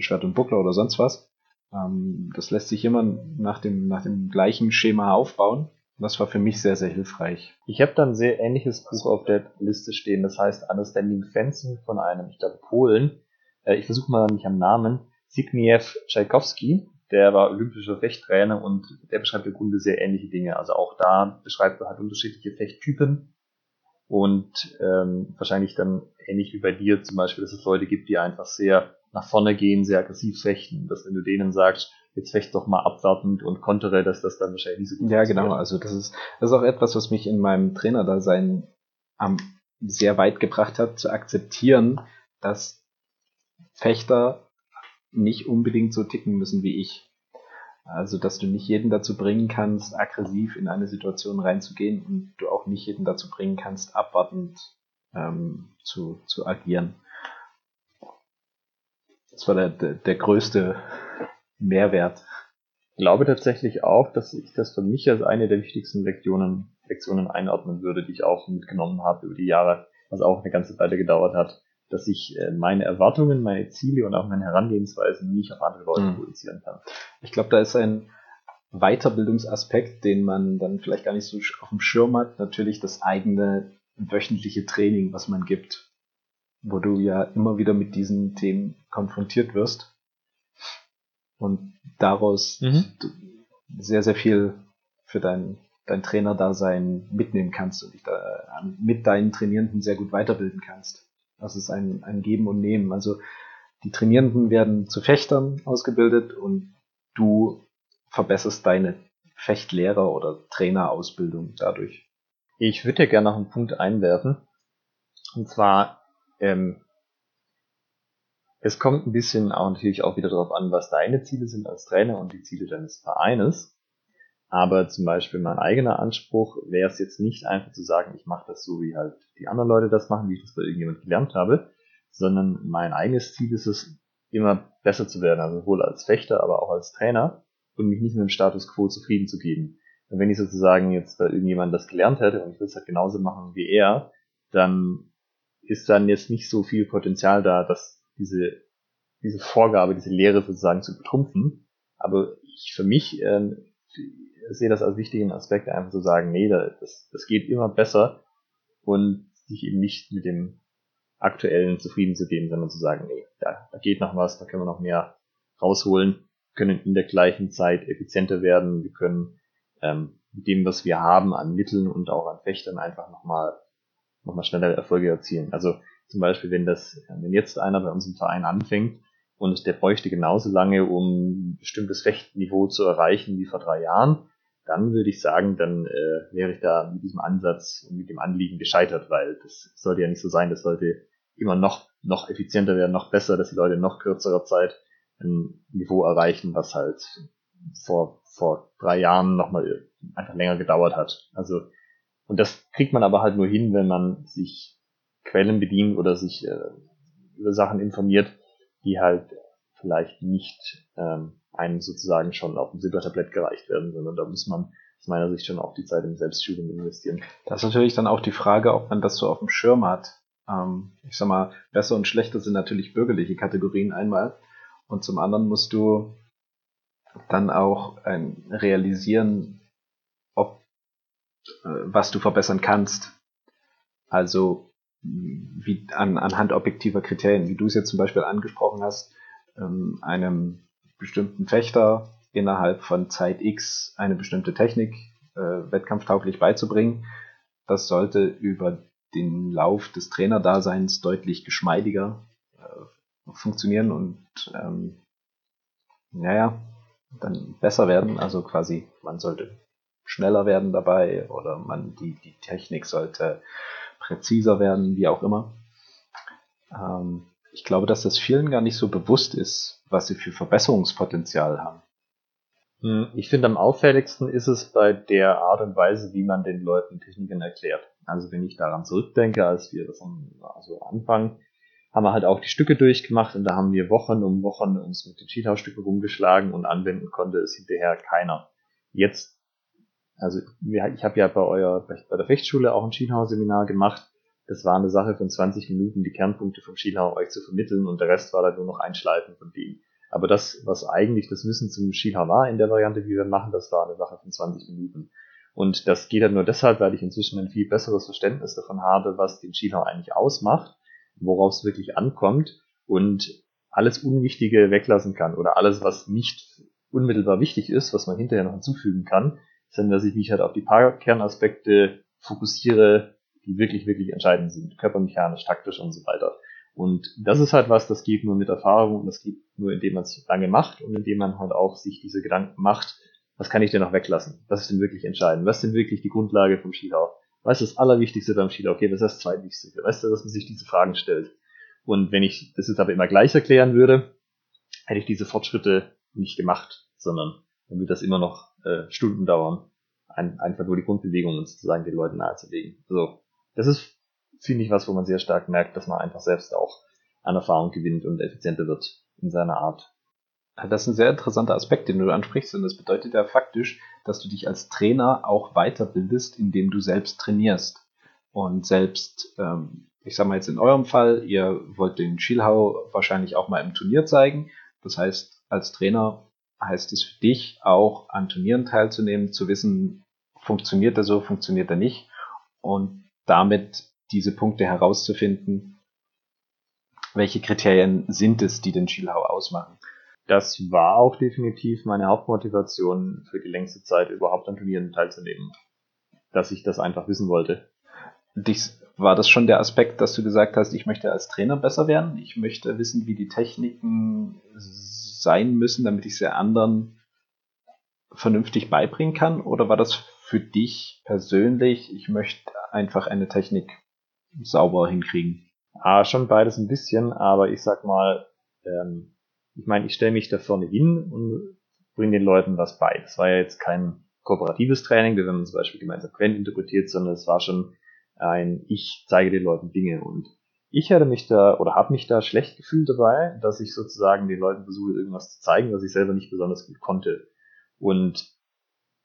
Schwert und Buckler oder sonst was. Ähm, das lässt sich immer nach dem, nach dem gleichen Schema aufbauen. Das war für mich sehr, sehr hilfreich. Ich habe dann ein sehr ähnliches Buch auf der Liste stehen, das heißt Understanding Fencing von einem, ich glaube, Polen. Äh, ich versuche mal nicht am Namen. Zygniew Tchaikovsky, der war olympischer Fechttrainer und der beschreibt im Grunde sehr ähnliche Dinge. Also auch da beschreibt er halt unterschiedliche Fechttypen und ähm, wahrscheinlich dann ähnlich wie bei dir zum Beispiel, dass es Leute gibt, die einfach sehr nach vorne gehen, sehr aggressiv fechten. Dass wenn du denen sagst, jetzt fecht doch mal abwartend und kontere, dass das dann wahrscheinlich nicht so gut ist. Ja, genau. Also das ist, das ist auch etwas, was mich in meinem Trainerdasein am sehr weit gebracht hat, zu akzeptieren, dass Fechter nicht unbedingt so ticken müssen wie ich. Also, dass du nicht jeden dazu bringen kannst, aggressiv in eine Situation reinzugehen und du auch nicht jeden dazu bringen kannst, abwartend ähm, zu, zu agieren. Das war der, der, größte Mehrwert. Ich glaube tatsächlich auch, dass ich das für mich als eine der wichtigsten Lektionen, Lektionen einordnen würde, die ich auch mitgenommen habe über die Jahre, was auch eine ganze Weile gedauert hat dass ich äh, meine Erwartungen, meine Ziele und auch meine Herangehensweisen nicht auf andere Leute mhm. projizieren kann. Ich glaube, da ist ein Weiterbildungsaspekt, den man dann vielleicht gar nicht so auf dem Schirm hat, natürlich das eigene wöchentliche Training, was man gibt, wo du ja immer wieder mit diesen Themen konfrontiert wirst und daraus mhm. sehr, sehr viel für dein, dein Trainerdasein mitnehmen kannst und dich da mit deinen Trainierenden sehr gut weiterbilden kannst. Das ist ein, ein Geben und Nehmen. Also die Trainierenden werden zu Fechtern ausgebildet und du verbesserst deine Fechtlehrer- oder Trainerausbildung dadurch. Ich würde ja gerne noch einen Punkt einwerfen. Und zwar, ähm, es kommt ein bisschen auch natürlich auch wieder darauf an, was deine Ziele sind als Trainer und die Ziele deines Vereines. Aber zum Beispiel mein eigener Anspruch wäre es jetzt nicht einfach zu sagen, ich mache das so, wie halt die anderen Leute das machen, wie ich das bei irgendjemand gelernt habe, sondern mein eigenes Ziel ist es, immer besser zu werden, also sowohl als Fechter, aber auch als Trainer und mich nicht mit dem Status quo zufrieden zu geben. Und wenn ich sozusagen jetzt bei irgendjemand das gelernt hätte und ich will es halt genauso machen wie er, dann ist dann jetzt nicht so viel Potenzial da, dass diese, diese Vorgabe, diese Lehre sozusagen zu betrumpfen. Aber ich für mich äh, sehe das als wichtigen Aspekt, einfach zu sagen, nee, das, das geht immer besser und sich eben nicht mit dem aktuellen zufrieden zu geben, sondern zu sagen, nee, da, da geht noch was, da können wir noch mehr rausholen, können in der gleichen Zeit effizienter werden, wir können ähm, mit dem, was wir haben an Mitteln und auch an Fechtern einfach nochmal noch mal schnellere Erfolge erzielen. Also zum Beispiel, wenn das, wenn jetzt einer bei uns im Verein anfängt und der bräuchte genauso lange, um ein bestimmtes Fechtniveau zu erreichen wie vor drei Jahren, dann würde ich sagen, dann äh, wäre ich da mit diesem Ansatz und mit dem Anliegen gescheitert, weil das sollte ja nicht so sein, das sollte immer noch, noch effizienter werden, noch besser, dass die Leute in noch kürzerer Zeit ein Niveau erreichen, was halt vor, vor drei Jahren nochmal einfach länger gedauert hat. Also, und das kriegt man aber halt nur hin, wenn man sich Quellen bedient oder sich äh, über Sachen informiert, die halt vielleicht nicht ähm, einem sozusagen schon auf dem Silbertablett gereicht werden, sondern da muss man aus meiner Sicht schon auch die Zeit in Selbstschulung investieren. Das ist natürlich dann auch die Frage, ob man das so auf dem Schirm hat. Ähm, ich sag mal, besser und schlechter sind natürlich bürgerliche Kategorien einmal. Und zum anderen musst du dann auch ein, realisieren, ob äh, was du verbessern kannst. Also wie an, anhand objektiver Kriterien, wie du es jetzt zum Beispiel angesprochen hast, ähm, einem bestimmten Fechter innerhalb von Zeit X eine bestimmte Technik äh, wettkampftauglich beizubringen. Das sollte über den Lauf des Trainerdaseins deutlich geschmeidiger äh, funktionieren und ähm, naja, dann besser werden. Also quasi, man sollte schneller werden dabei oder man die, die Technik sollte präziser werden, wie auch immer. Ähm, ich glaube, dass das vielen gar nicht so bewusst ist, was sie für Verbesserungspotenzial haben. Hm, ich finde, am auffälligsten ist es bei der Art und Weise, wie man den Leuten Techniken erklärt. Also wenn ich daran zurückdenke, als wir das am, also anfangen, haben wir halt auch die Stücke durchgemacht und da haben wir Wochen um Wochen uns mit den Cheetah-Stücken rumgeschlagen und anwenden konnte es hinterher keiner. Jetzt, also ich habe ja bei euer, bei der Fechtschule auch ein Cheetah-Seminar gemacht das war eine Sache von 20 Minuten, die Kernpunkte vom Skilauer euch zu vermitteln und der Rest war dann nur noch Einschleifen von dem. Aber das, was eigentlich das Wissen zum Skilauer war in der Variante, wie wir machen, das war eine Sache von 20 Minuten. Und das geht dann nur deshalb, weil ich inzwischen ein viel besseres Verständnis davon habe, was den Skilauer eigentlich ausmacht, worauf es wirklich ankommt und alles Unwichtige weglassen kann oder alles, was nicht unmittelbar wichtig ist, was man hinterher noch hinzufügen kann, sondern dass ich mich halt auf die paar Kernaspekte fokussiere, die wirklich, wirklich entscheidend sind, körpermechanisch, taktisch und so weiter. Und das ist halt was, das geht nur mit Erfahrung und das geht nur, indem man es lange macht und indem man halt auch sich diese Gedanken macht, was kann ich denn noch weglassen? Was ist denn wirklich entscheidend? Was ist denn wirklich die Grundlage vom Skilauf? Was ist das Allerwichtigste beim Skilauf? Okay, was ist das Zweitwichtigste? Weißt du, dass man sich diese Fragen stellt? Und wenn ich das jetzt aber immer gleich erklären würde, hätte ich diese Fortschritte nicht gemacht, sondern dann würde das immer noch äh, Stunden dauern, ein, einfach nur die Grundbewegungen sozusagen den Leuten nahezulegen. Also das ist, finde ich, was, wo man sehr stark merkt, dass man einfach selbst auch an Erfahrung gewinnt und effizienter wird in seiner Art. Das ist ein sehr interessanter Aspekt, den du ansprichst, und das bedeutet ja faktisch, dass du dich als Trainer auch weiterbildest, indem du selbst trainierst. Und selbst, ähm, ich sag mal jetzt in eurem Fall, ihr wollt den Schielhau wahrscheinlich auch mal im Turnier zeigen. Das heißt, als Trainer heißt es für dich auch an Turnieren teilzunehmen, zu wissen, funktioniert er so, funktioniert er nicht. Und damit diese Punkte herauszufinden, welche Kriterien sind es, die den Schielhau ausmachen. Das war auch definitiv meine Hauptmotivation für die längste Zeit überhaupt an Turnieren teilzunehmen. Dass ich das einfach wissen wollte. Dich, war das schon der Aspekt, dass du gesagt hast, ich möchte als Trainer besser werden? Ich möchte wissen, wie die Techniken sein müssen, damit ich sie anderen vernünftig beibringen kann? Oder war das für dich persönlich, ich möchte einfach eine Technik sauber hinkriegen? Ah, schon beides ein bisschen, aber ich sag mal, ähm, ich meine, ich stelle mich da vorne hin und bringe den Leuten was bei. Das war ja jetzt kein kooperatives Training, wenn man zum Beispiel gemeinsam Quellen interpretiert, sondern es war schon ein, ich zeige den Leuten Dinge und ich hatte mich da oder habe mich da schlecht gefühlt dabei, dass ich sozusagen den Leuten versuche, irgendwas zu zeigen, was ich selber nicht besonders gut konnte. Und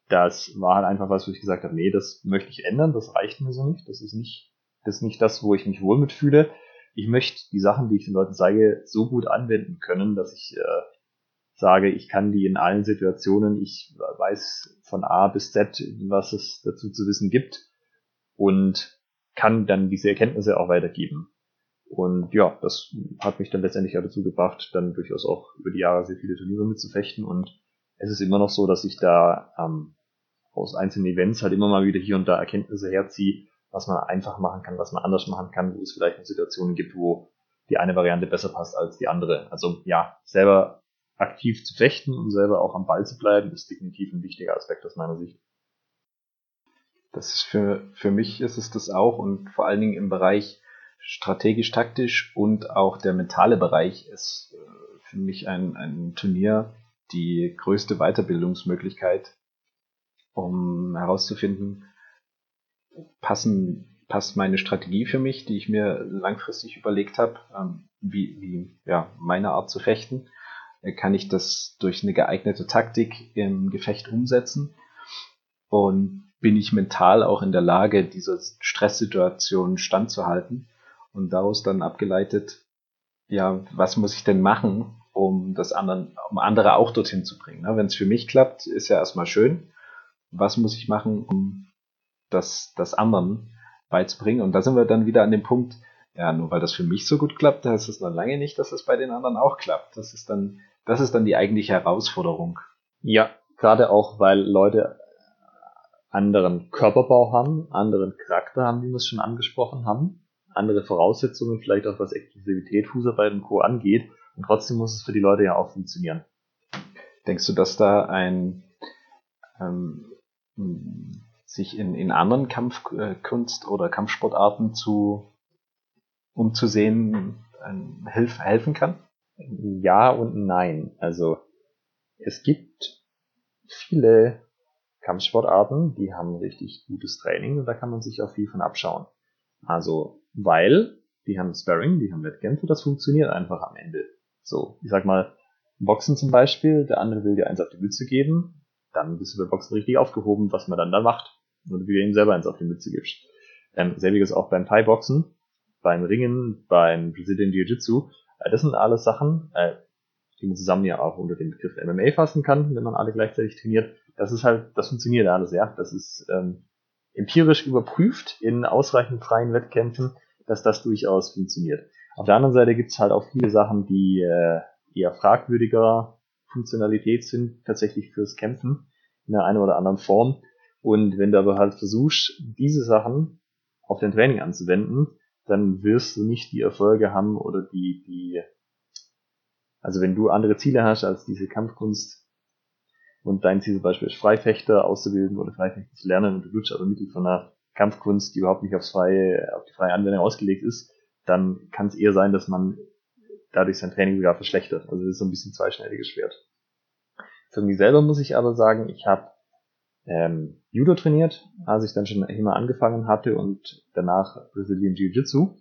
das war halt einfach was, wo ich gesagt habe, nee, das möchte ich ändern, das reicht mir so nicht, das ist nicht, das ist nicht das, wo ich mich wohl mitfühle. Ich möchte die Sachen, die ich den Leuten zeige, so gut anwenden können, dass ich äh, sage, ich kann die in allen Situationen, ich weiß von A bis Z, was es dazu zu wissen gibt und kann dann diese Erkenntnisse auch weitergeben. Und ja, das hat mich dann letztendlich auch dazu gebracht, dann durchaus auch über die Jahre sehr viele Turniere mitzufechten. Und es ist immer noch so, dass ich da ähm, aus einzelnen Events halt immer mal wieder hier und da Erkenntnisse herziehe, was man einfach machen kann, was man anders machen kann, wo es vielleicht Situationen gibt, wo die eine Variante besser passt als die andere. Also ja, selber aktiv zu fechten und selber auch am Ball zu bleiben, ist definitiv ein wichtiger Aspekt aus meiner Sicht. Das ist für, für mich ist es das auch und vor allen Dingen im Bereich strategisch-taktisch und auch der mentale Bereich ist äh, für mich ein, ein Turnier die größte Weiterbildungsmöglichkeit, um herauszufinden, passen, passt meine Strategie für mich, die ich mir langfristig überlegt habe, ähm, wie, wie ja, meine Art zu fechten. Äh, kann ich das durch eine geeignete Taktik im Gefecht umsetzen? Und bin ich mental auch in der Lage, dieser Stresssituation standzuhalten? Und daraus dann abgeleitet, ja, was muss ich denn machen, um das anderen, um andere auch dorthin zu bringen? Ne? Wenn es für mich klappt, ist ja erstmal schön. Was muss ich machen, um das, das anderen beizubringen? Und da sind wir dann wieder an dem Punkt, ja, nur weil das für mich so gut klappt, heißt es noch lange nicht, dass es bei den anderen auch klappt. Das ist dann, das ist dann die eigentliche Herausforderung. Ja, gerade auch, weil Leute anderen Körperbau haben, anderen Charakter haben, wie wir es schon angesprochen haben, andere Voraussetzungen, vielleicht auch was Exklusivität, Fußarbeit und Co. angeht. Und trotzdem muss es für die Leute ja auch funktionieren. Denkst du, dass da ein ähm, sich in, in anderen Kampfkunst- oder Kampfsportarten zu umzusehen äh, hilf, helfen kann? Ja und nein. Also es gibt viele Kampfsportarten, die haben richtig gutes Training und da kann man sich auch viel von abschauen. Also, weil die haben Sparring, die haben Wettkämpfe, das funktioniert einfach am Ende. So, ich sag mal, Boxen zum Beispiel, der andere will dir eins auf die Mütze geben, dann bist du bei Boxen richtig aufgehoben, was man dann da macht. Oder du dir ihm selber eins auf die Mütze gibst. Ähm, selbiges auch beim Thai-Boxen, beim Ringen, beim Brazilian Jiu-Jitsu. Äh, das sind alles Sachen, äh, die man zusammen ja auch unter den Begriff MMA fassen kann, wenn man alle gleichzeitig trainiert. Das ist halt, das funktioniert alles, ja. Das ist ähm, empirisch überprüft in ausreichend freien Wettkämpfen, dass das durchaus funktioniert. Auf der anderen Seite gibt es halt auch viele Sachen, die äh, eher fragwürdiger Funktionalität sind, tatsächlich fürs Kämpfen in der einen oder anderen Form. Und wenn du aber halt versuchst, diese Sachen auf dein Training anzuwenden, dann wirst du nicht die Erfolge haben oder die, die, also wenn du andere Ziele hast als diese Kampfkunst und dein Ziel zum Beispiel ist Freifechter auszubilden oder Freifechter zu lernen und du nutzt aber Mittel von einer Kampfkunst, die überhaupt nicht aufs freie, auf die freie Anwendung ausgelegt ist, dann kann es eher sein, dass man dadurch sein Training sogar verschlechtert. Also das ist so ein bisschen zweischneidiges Schwert. Für mich selber muss ich aber sagen, ich habe ähm, Judo trainiert, als ich dann schon immer angefangen hatte und danach Brazilian Jiu-Jitsu.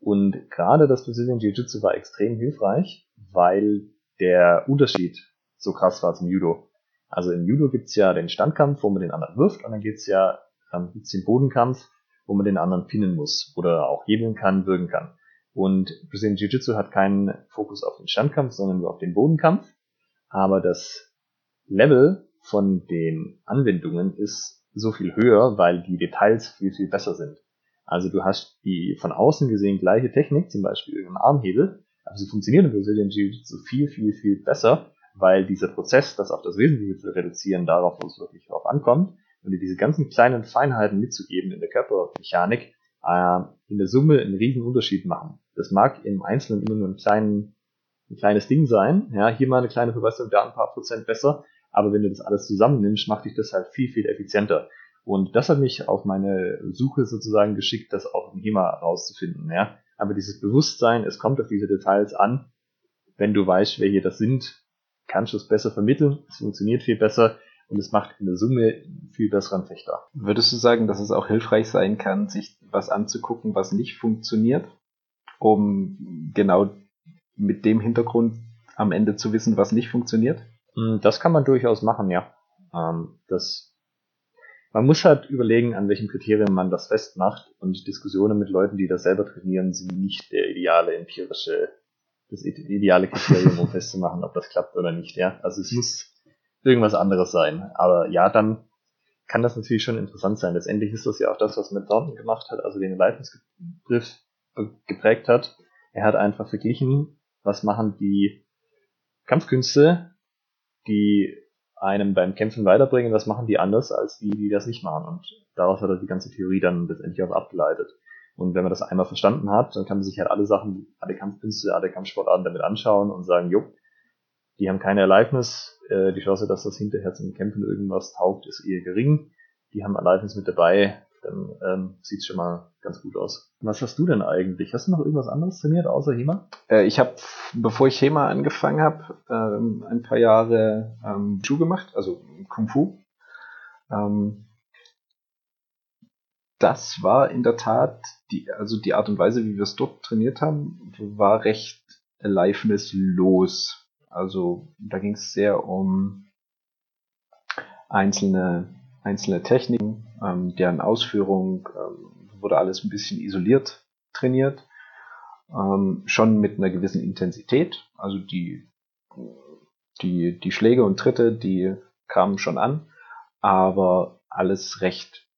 Und gerade das Brazilian Jiu-Jitsu war extrem hilfreich, weil der Unterschied so krass war zum Judo. Also im Judo gibt's ja den Standkampf, wo man den anderen wirft, und dann geht's ja ähm, gibt's den Bodenkampf, wo man den anderen pinnen muss oder auch hebeln kann, würgen kann. Und Brazilian Jiu-Jitsu hat keinen Fokus auf den Standkampf, sondern nur auf den Bodenkampf. Aber das Level von den Anwendungen ist so viel höher, weil die Details viel, viel besser sind. Also du hast die von außen gesehen gleiche Technik, zum Beispiel im Armhebel, aber sie funktioniert im Brazilian Jiu-Jitsu viel, viel, viel besser, weil dieser Prozess, das auf das Wesentliche zu reduzieren, darauf, wo es wirklich drauf ankommt, und dir diese ganzen kleinen Feinheiten mitzugeben in der Körpermechanik, äh, in der Summe einen riesen Unterschied machen. Das mag im Einzelnen immer nur ein, kleinen, ein kleines Ding sein, ja, hier mal eine kleine Verbesserung, da ein paar Prozent besser, aber wenn du das alles zusammennimmst, macht dich das halt viel, viel effizienter. Und das hat mich auf meine Suche sozusagen geschickt, das auch im HEMA rauszufinden. Ja. Aber dieses Bewusstsein, es kommt auf diese Details an. Wenn du weißt, welche das sind, kannst du es besser vermitteln. Es funktioniert viel besser und es macht in der Summe viel besseren Fechter. Würdest du sagen, dass es auch hilfreich sein kann, sich was anzugucken, was nicht funktioniert, um genau mit dem Hintergrund am Ende zu wissen, was nicht funktioniert? Hm, das kann man durchaus machen, ja. Ähm, das, man muss halt überlegen, an welchen Kriterien man das festmacht und Diskussionen mit Leuten, die das selber trainieren, sind nicht der ideale empirische das ideale Kriterium, um festzumachen, ob das klappt oder nicht. Ja, also es muss irgendwas anderes sein. Aber ja, dann kann das natürlich schon interessant sein. Letztendlich ist das ja auch das, was Thornton gemacht hat, also den Leitungsbegriff geprägt hat. Er hat einfach verglichen, was machen die Kampfkünste, die einem beim Kämpfen weiterbringen, was machen die anders als die, die das nicht machen. Und daraus hat er die ganze Theorie dann letztendlich auch abgeleitet. Und wenn man das einmal verstanden hat, dann kann man sich halt alle Sachen, alle Kampfkünste, alle Kampfsportarten damit anschauen und sagen, jo, die haben keine Aliveness, äh, die Chance, dass das hinterher zum Kämpfen irgendwas taugt, ist eher gering. Die haben Aliveness mit dabei, dann ähm, sieht schon mal ganz gut aus. Was hast du denn eigentlich? Hast du noch irgendwas anderes trainiert außer HEMA? Äh, ich habe, bevor ich HEMA angefangen habe, ähm, ein paar Jahre ähm, Ju gemacht, also Kung Fu. Ähm, das war in der Tat, die, also die Art und Weise, wie wir es dort trainiert haben, war recht aliveness-los. Also da ging es sehr um einzelne, einzelne Techniken, ähm, deren Ausführung ähm, wurde alles ein bisschen isoliert trainiert, ähm, schon mit einer gewissen Intensität. Also die, die, die Schläge und Tritte, die kamen schon an, aber alles recht,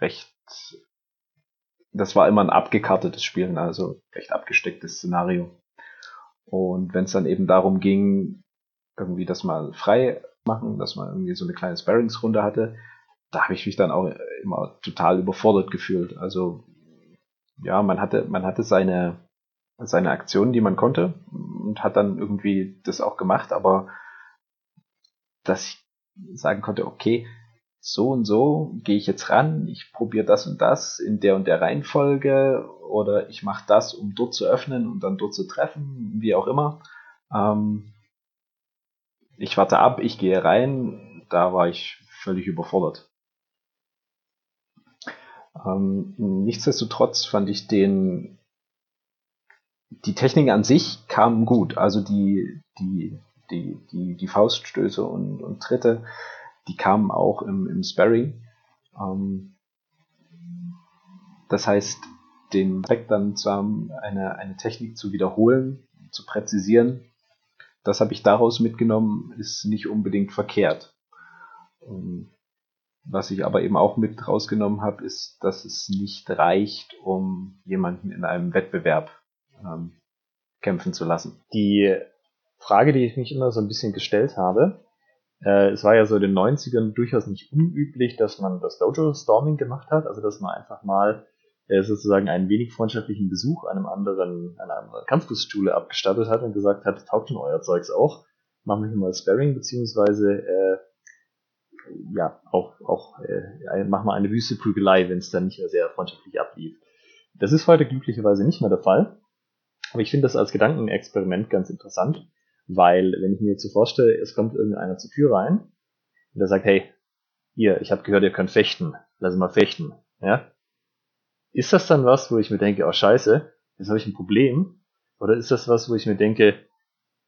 recht, das war immer ein abgekartetes Spielen, also recht abgestecktes Szenario. Und wenn es dann eben darum ging, irgendwie das mal frei machen, dass man irgendwie so eine kleine Sparringsrunde hatte, da habe ich mich dann auch immer total überfordert gefühlt. Also ja, man hatte, man hatte seine, seine Aktionen, die man konnte und hat dann irgendwie das auch gemacht, aber dass ich sagen konnte, okay, so und so gehe ich jetzt ran, ich probiere das und das in der und der Reihenfolge oder ich mache das, um dort zu öffnen und dann dort zu treffen, wie auch immer. Ähm, ich warte ab, ich gehe rein, da war ich völlig überfordert. Ähm, nichtsdestotrotz fand ich den die Technik an sich kam gut, also die die die die, die Fauststöße und, und Tritte die kamen auch im, im Sparring. Ähm, das heißt, den Effekt dann zu eine, eine Technik zu wiederholen, zu präzisieren, das habe ich daraus mitgenommen, ist nicht unbedingt verkehrt. Was ich aber eben auch mit rausgenommen habe, ist, dass es nicht reicht, um jemanden in einem Wettbewerb ähm, kämpfen zu lassen. Die Frage, die ich mich immer so ein bisschen gestellt habe, äh, es war ja so in den 90ern durchaus nicht unüblich, dass man das Dojo-Storming gemacht hat, also dass man einfach mal sozusagen einen wenig freundschaftlichen Besuch einem anderen, einer anderen Kampfkunstschule abgestattet hat und gesagt hat, taugt schon euer Zeugs auch, machen wir mal Sparring, beziehungsweise äh, ja, auch, auch äh, machen wir eine wüste Prügelei, wenn es dann nicht mehr sehr freundschaftlich ablief. Das ist heute glücklicherweise nicht mehr der Fall. Aber ich finde das als Gedankenexperiment ganz interessant. Weil, wenn ich mir jetzt so vorstelle, es kommt irgendeiner zur Tür rein und der sagt, hey, ihr, ich habe gehört, ihr könnt fechten, lass mal fechten. Ja? Ist das dann was, wo ich mir denke, oh scheiße, jetzt habe ich ein Problem? Oder ist das was, wo ich mir denke,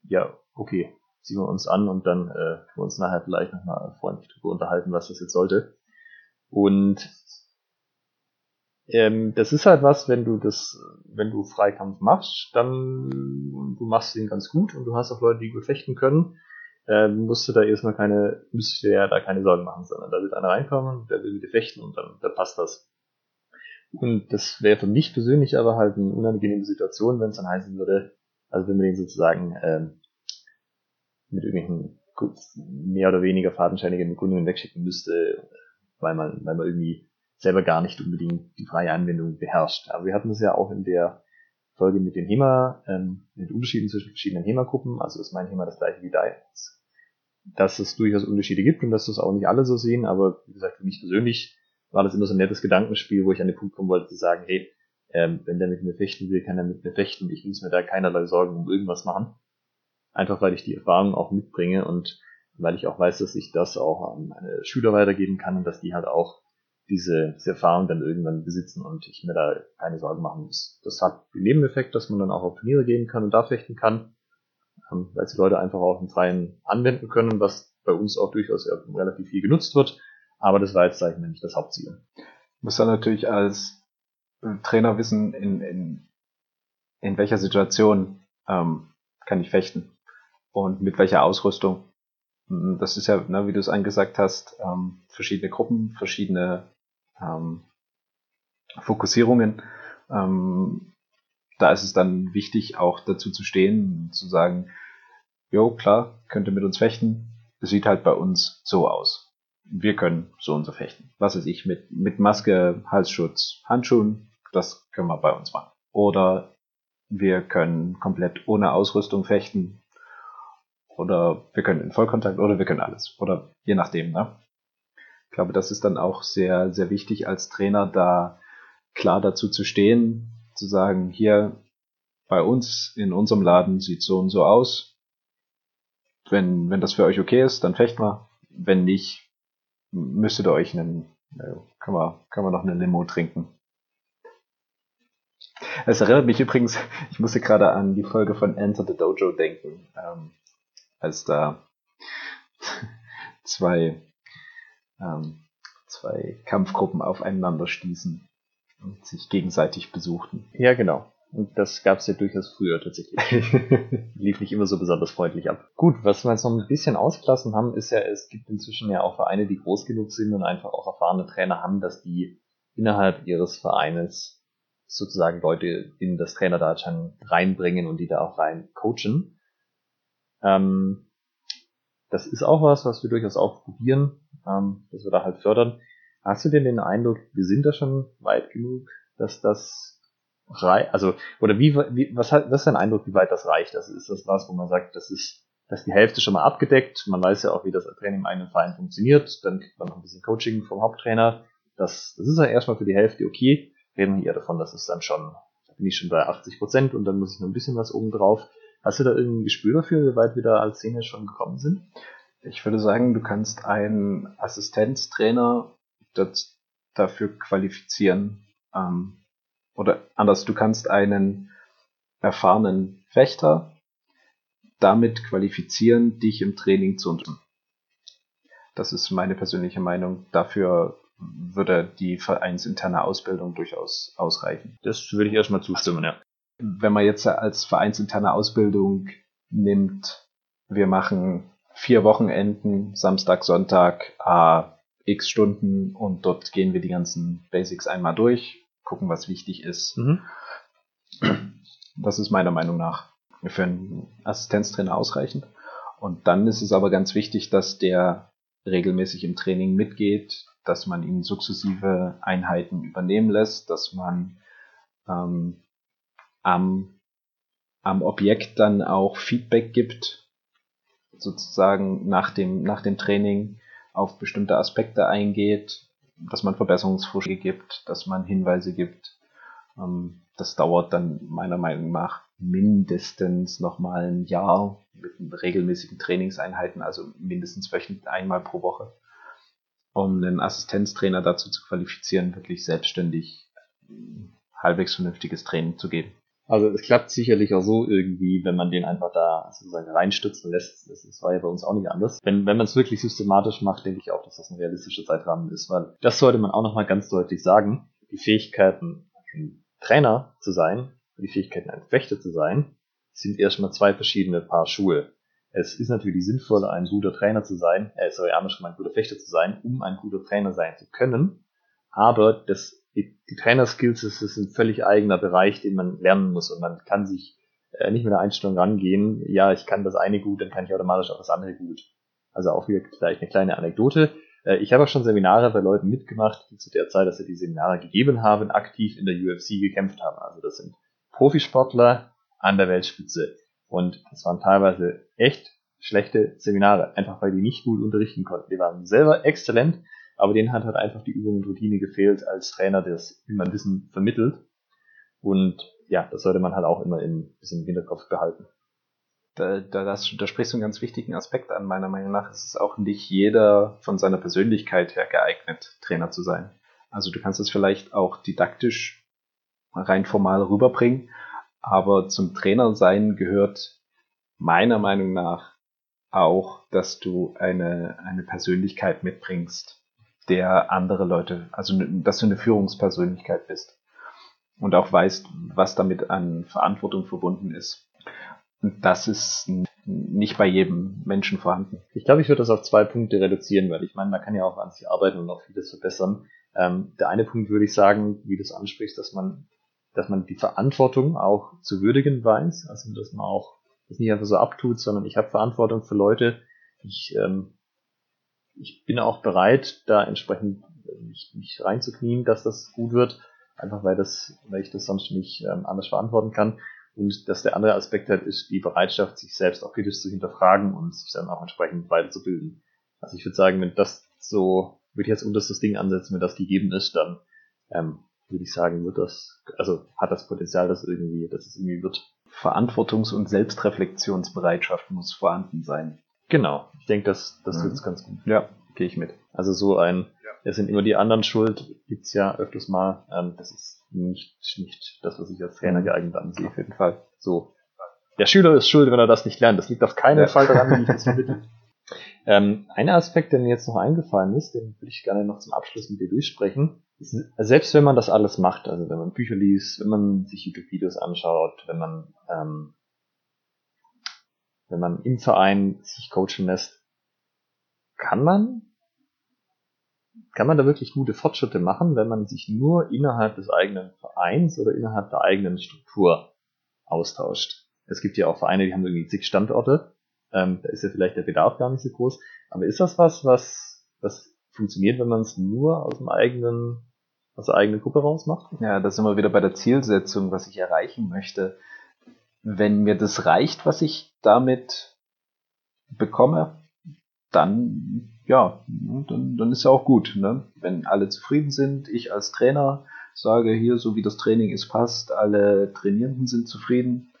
ja, okay, ziehen wir uns an und dann äh, können wir uns nachher vielleicht nochmal freundlich darüber unterhalten, was das jetzt sollte. Und ähm, das ist halt was, wenn du das, wenn du Freikampf machst, dann du machst den ganz gut und du hast auch Leute, die gut fechten können, äh, musst du da erstmal keine, müsstest du ja da keine Sorgen machen, sondern da wird einer reinkommen, der will mit dir fechten und dann, dann passt das. Und das wäre für mich persönlich aber halt eine unangenehme Situation, wenn es dann heißen würde, also wenn man den sozusagen ähm, mit irgendwelchen mehr oder weniger fadenscheinigen Begründungen wegschicken müsste, weil man, weil man irgendwie selber gar nicht unbedingt die freie Anwendung beherrscht. Aber wir hatten es ja auch in der Folge mit den HEMA, ähm, mit Unterschieden zwischen verschiedenen HEMA-Gruppen, also ist mein HEMA das gleiche wie deins, dass es durchaus Unterschiede gibt und dass das auch nicht alle so sehen, aber wie gesagt, für mich persönlich war das immer so ein nettes Gedankenspiel, wo ich an den Punkt kommen wollte, zu sagen, hey, ähm, wenn der mit mir fechten will, kann er mit mir fechten, ich muss mir da keinerlei Sorgen um irgendwas machen. Einfach weil ich die Erfahrung auch mitbringe und weil ich auch weiß, dass ich das auch an meine Schüler weitergeben kann und dass die halt auch diese, diese Erfahrung dann irgendwann besitzen und ich mir da keine Sorgen machen muss. Das hat den Nebeneffekt, dass man dann auch auf Turniere gehen kann und da fechten kann, ähm, weil die Leute einfach auch im Freien anwenden können, was bei uns auch durchaus relativ viel genutzt wird. Aber das war jetzt, sage ich mal, nicht das Hauptziel. Muss dann natürlich als äh, Trainer wissen, in, in in welcher Situation ähm, kann ich fechten und mit welcher Ausrüstung. Hm, das ist ja, ne, wie du es angesagt hast, ähm, verschiedene Gruppen, verschiedene ähm, Fokussierungen. Ähm, da ist es dann wichtig, auch dazu zu stehen, zu sagen, jo, klar, könnt ihr mit uns fechten. Es sieht halt bei uns so aus. Wir können so und so fechten. Was weiß ich, mit, mit Maske, Halsschutz, Handschuhen, das können wir bei uns machen. Oder wir können komplett ohne Ausrüstung fechten. Oder wir können in Vollkontakt oder wir können alles. Oder je nachdem, ne? Ich glaube, das ist dann auch sehr, sehr wichtig als Trainer, da klar dazu zu stehen, zu sagen, hier bei uns in unserem Laden sieht so und so aus. Wenn, wenn das für euch okay ist, dann fechten wir. Wenn nicht, müsstet ihr euch einen, können wir, können wir noch eine Limo trinken. Es erinnert mich übrigens, ich musste gerade an die Folge von Enter the Dojo denken, ähm, als da zwei, ähm, zwei Kampfgruppen aufeinander stießen und sich gegenseitig besuchten. Ja, genau. Und das gab es ja durchaus früher tatsächlich. Lief nicht immer so besonders freundlich ab. Gut, was wir jetzt noch ein bisschen ausgelassen haben, ist ja, es gibt inzwischen ja auch Vereine, die groß genug sind und einfach auch erfahrene Trainer haben, dass die innerhalb ihres Vereines sozusagen Leute in das Trainerdasein reinbringen und die da auch rein coachen. Ähm, das ist auch was, was wir durchaus auch probieren, ähm, dass wir da halt fördern. Hast du denn den Eindruck, wir sind da schon weit genug, dass das reicht? Also, oder wie, wie was, hat, was ist dein Eindruck, wie weit das reicht? Also ist das was, wo man sagt, das ist, das ist die Hälfte schon mal abgedeckt. Man weiß ja auch, wie das Training im eigenen Verein funktioniert. Dann kriegt man noch ein bisschen Coaching vom Haupttrainer. Das, das ist ja erstmal für die Hälfte okay reden wir eher davon, dass es dann schon, da bin ich schon bei 80 Prozent und dann muss ich noch ein bisschen was oben drauf. Hast du da irgendein Gespür dafür, wie weit wir da als Szene schon gekommen sind? Ich würde sagen, du kannst einen Assistenztrainer dafür qualifizieren. Ähm, oder anders, du kannst einen erfahrenen Fechter damit qualifizieren, dich im Training zu unterstützen. Das ist meine persönliche Meinung. Dafür würde die vereinsinterne Ausbildung durchaus ausreichen. Das würde ich erstmal zustimmen, ja. Wenn man jetzt als vereinsinterne Ausbildung nimmt, wir machen vier Wochenenden, Samstag, Sonntag, a x Stunden und dort gehen wir die ganzen Basics einmal durch, gucken, was wichtig ist. Mhm. Das ist meiner Meinung nach für einen Assistenztrainer ausreichend. Und dann ist es aber ganz wichtig, dass der regelmäßig im Training mitgeht, dass man ihn sukzessive Einheiten übernehmen lässt, dass man ähm, am, am Objekt dann auch Feedback gibt, sozusagen nach dem, nach dem Training auf bestimmte Aspekte eingeht, dass man Verbesserungsvorschläge gibt, dass man Hinweise gibt. Ähm, das dauert dann meiner Meinung nach mindestens nochmal ein Jahr mit regelmäßigen Trainingseinheiten, also mindestens wöchentlich einmal pro Woche um einen Assistenztrainer dazu zu qualifizieren, wirklich selbstständig halbwegs vernünftiges Training zu geben. Also es klappt sicherlich auch so irgendwie, wenn man den einfach da sozusagen reinstützen lässt. Das, das war ja bei uns auch nicht anders. Wenn, wenn man es wirklich systematisch macht, denke ich auch, dass das ein realistischer Zeitrahmen ist, weil das sollte man auch nochmal ganz deutlich sagen. Die Fähigkeiten, ein Trainer zu sein, die Fähigkeiten, ein Fechter zu sein, sind erstmal zwei verschiedene Paar Schuhe es ist natürlich sinnvoller, ein guter Trainer zu sein, äh, sorry, andersrum ein guter Fechter zu sein, um ein guter Trainer sein zu können. Aber das, die, die Trainerskills, das ist ein völlig eigener Bereich, den man lernen muss und man kann sich äh, nicht mit der Einstellung rangehen, ja, ich kann das eine gut, dann kann ich automatisch auch das andere gut. Also auch wieder vielleicht eine kleine Anekdote. Äh, ich habe auch schon Seminare bei Leuten mitgemacht, die zu der Zeit, dass sie die Seminare gegeben haben, aktiv in der UFC gekämpft haben. Also das sind Profisportler an der Weltspitze. Und das waren teilweise echt schlechte Seminare, einfach weil die nicht gut unterrichten konnten. Die waren selber exzellent, aber denen hat halt einfach die Übung und Routine gefehlt als Trainer, der das, wie man Wissen vermittelt. Und ja, das sollte man halt auch immer im, bisschen im Hinterkopf behalten. Da, da, das, da sprichst du einen ganz wichtigen Aspekt an. Meiner Meinung nach ist es auch nicht jeder von seiner Persönlichkeit her geeignet, Trainer zu sein. Also du kannst es vielleicht auch didaktisch rein formal rüberbringen, aber zum Trainer sein gehört meiner Meinung nach auch, dass du eine, eine Persönlichkeit mitbringst, der andere Leute, also dass du eine Führungspersönlichkeit bist. und auch weißt, was damit an Verantwortung verbunden ist. Und das ist nicht bei jedem Menschen vorhanden. Ich glaube, ich würde das auf zwei Punkte reduzieren, weil ich meine, man kann ja auch an sich arbeiten und auch vieles verbessern. Ähm, der eine Punkt würde ich sagen, wie du es ansprichst, dass man, dass man die Verantwortung auch zu würdigen weiß, also dass man auch das nicht einfach so abtut, sondern ich habe Verantwortung für Leute. Ich, ähm, ich bin auch bereit, da entsprechend mich, mich reinzuknien, dass das gut wird, einfach weil das, weil ich das sonst nicht ähm, anders verantworten kann. Und dass der andere Aspekt halt ist, die Bereitschaft, sich selbst auch kritisch zu hinterfragen und sich dann auch entsprechend weiterzubilden. Also ich würde sagen, wenn das so, würde ich jetzt unterstes Ding ansetzen, wenn das gegeben ist, dann ähm, würde ich sagen, wird das, also hat das Potenzial, dass irgendwie, dass es irgendwie wird. Verantwortungs- und Selbstreflexionsbereitschaft muss vorhanden sein. Genau. Ich denke, das, das mhm. ganz gut. Ja, gehe ich mit. Also so ein, es sind immer die anderen schuld, gibt's ja öfters mal. Ähm, das ist nicht, nicht das, was ich als Trainer geeignet ansehe. Auf jeden Fall. So. Der Schüler ist schuld, wenn er das nicht lernt. Das liegt auf keinen ja. Fall daran, wie ich das vermittle. Ähm, ein Aspekt, der mir jetzt noch eingefallen ist, den würde ich gerne noch zum Abschluss mit dir durchsprechen. Ist, selbst wenn man das alles macht, also wenn man Bücher liest, wenn man sich YouTube-Videos anschaut, wenn man, ähm, wenn man im Verein sich coachen lässt, kann man kann man da wirklich gute Fortschritte machen, wenn man sich nur innerhalb des eigenen Vereins oder innerhalb der eigenen Struktur austauscht. Es gibt ja auch Vereine, die haben irgendwie zig Standorte. Ähm, da ist ja vielleicht der Bedarf gar nicht so groß. Aber ist das was, was, was funktioniert, wenn man es nur aus dem eigenen, aus der eigenen Gruppe raus macht? Ja, da sind wir wieder bei der Zielsetzung, was ich erreichen möchte. Wenn mir das reicht, was ich damit bekomme, dann ja, dann, dann ist ja auch gut. Ne? Wenn alle zufrieden sind, ich als Trainer sage hier, so wie das Training ist, passt, alle Trainierenden sind zufrieden.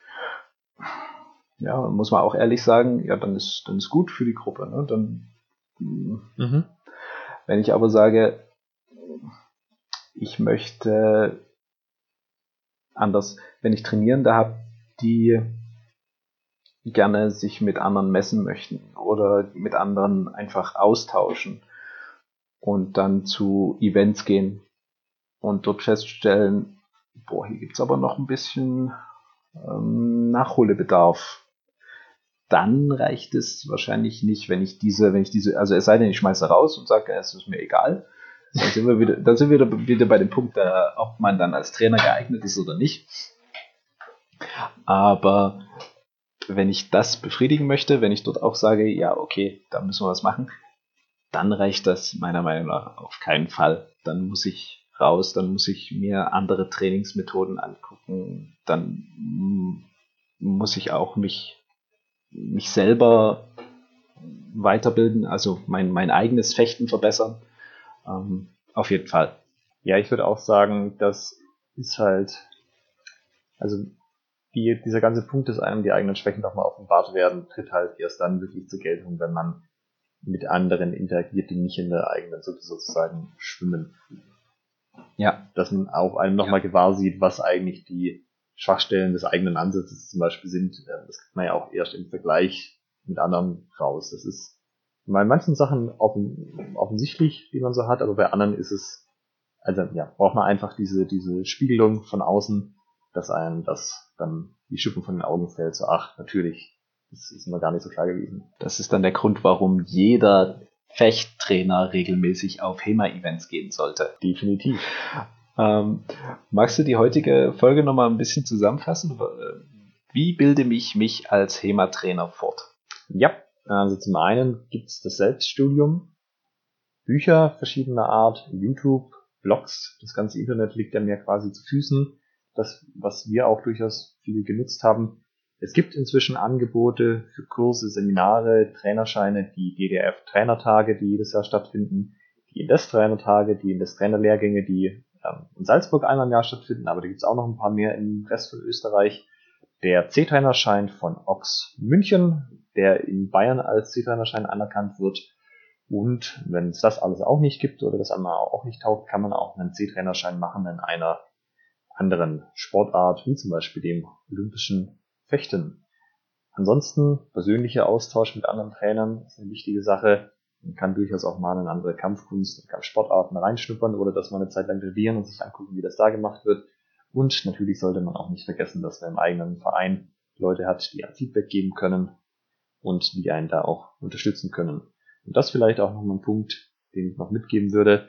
Ja, muss man auch ehrlich sagen, ja, dann ist, dann ist gut für die Gruppe. Ne? Dann, mhm. Wenn ich aber sage, ich möchte anders, wenn ich Trainierende habe, die gerne sich mit anderen messen möchten oder mit anderen einfach austauschen und dann zu Events gehen und dort feststellen, boah, hier gibt's aber noch ein bisschen ähm, Nachholbedarf. Dann reicht es wahrscheinlich nicht, wenn ich diese, wenn ich diese, also es sei denn, ich schmeiße raus und sage, es ist mir egal. Dann sind wir wieder, dann sind wir wieder bei dem Punkt, äh, ob man dann als Trainer geeignet ist oder nicht. Aber wenn ich das befriedigen möchte, wenn ich dort auch sage, ja, okay, da müssen wir was machen, dann reicht das meiner Meinung nach auf keinen Fall. Dann muss ich raus, dann muss ich mir andere Trainingsmethoden angucken, dann muss ich auch mich, mich selber weiterbilden, also mein, mein eigenes Fechten verbessern. Ähm, auf jeden Fall. Ja, ich würde auch sagen, das ist halt, also die, dieser ganze Punkt, dass einem die eigenen Schwächen nochmal offenbart werden, tritt halt erst dann wirklich zur Geltung, wenn man mit anderen interagiert, die nicht in der eigenen sozusagen schwimmen. Ja. Dass man auch einem nochmal ja. gewahr sieht, was eigentlich die Schwachstellen des eigenen Ansatzes zum Beispiel sind. Ähm, das kriegt man ja auch erst im Vergleich mit anderen raus. Das ist bei manchen Sachen offen, offensichtlich, die man so hat, aber bei anderen ist es, also ja, braucht man einfach diese, diese Spiegelung von außen, dass einem das dann die Schippen von den Augen fällt. So, ach, natürlich, das ist mir gar nicht so klar gewesen. Das ist dann der Grund, warum jeder Fechttrainer regelmäßig auf HEMA-Events gehen sollte. Definitiv. Ähm, magst du die heutige Folge nochmal ein bisschen zusammenfassen? Wie bilde ich mich als HEMA-Trainer fort? Ja, also zum einen gibt's das Selbststudium, Bücher verschiedener Art, YouTube, Blogs, das ganze Internet liegt ja mir quasi zu Füßen das, was wir auch durchaus viel genutzt haben. Es gibt inzwischen Angebote für Kurse, Seminare, Trainerscheine, die DDF-Trainertage, die jedes Jahr stattfinden, die Indes-Trainertage, die Indes-Trainerlehrgänge, die ähm, in Salzburg einmal im Jahr stattfinden, aber da gibt es auch noch ein paar mehr im Rest von Österreich. Der C-Trainerschein von Ox München, der in Bayern als C-Trainerschein anerkannt wird. Und wenn es das alles auch nicht gibt oder das einmal auch nicht taugt, kann man auch einen C-Trainerschein machen in einer anderen Sportart, wie zum Beispiel dem olympischen Fechten. Ansonsten persönlicher Austausch mit anderen Trainern ist eine wichtige Sache. Man kann durchaus auch mal in andere Kampfkunst und Kampfsportarten reinschnuppern oder das mal eine Zeit lang trainieren und sich angucken, wie das da gemacht wird. Und natürlich sollte man auch nicht vergessen, dass man im eigenen Verein Leute hat, die ein Feedback geben können und die einen da auch unterstützen können. Und das vielleicht auch nochmal ein Punkt, den ich noch mitgeben würde.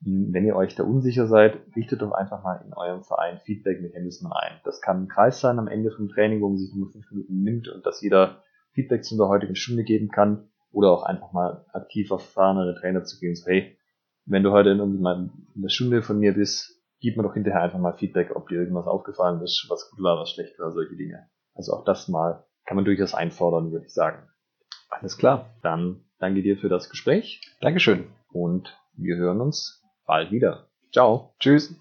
Wenn ihr euch da unsicher seid, richtet doch einfach mal in eurem Verein Feedback-Mechanismen ein. Das kann ein Kreis sein am Ende vom Training, wo man sich nur fünf Minuten nimmt und dass jeder Feedback zu der heutigen Stunde geben kann. Oder auch einfach mal aktiv auf erfahrenere Trainer zu gehen. So, hey, wenn du heute mal in der Stunde von mir bist, gib mir doch hinterher einfach mal Feedback, ob dir irgendwas aufgefallen ist, was gut war, was schlecht war, solche Dinge. Also auch das mal kann man durchaus einfordern, würde ich sagen. Alles klar. Dann danke dir für das Gespräch Dankeschön. und wir hören uns bald wieder. Ciao. Tschüss.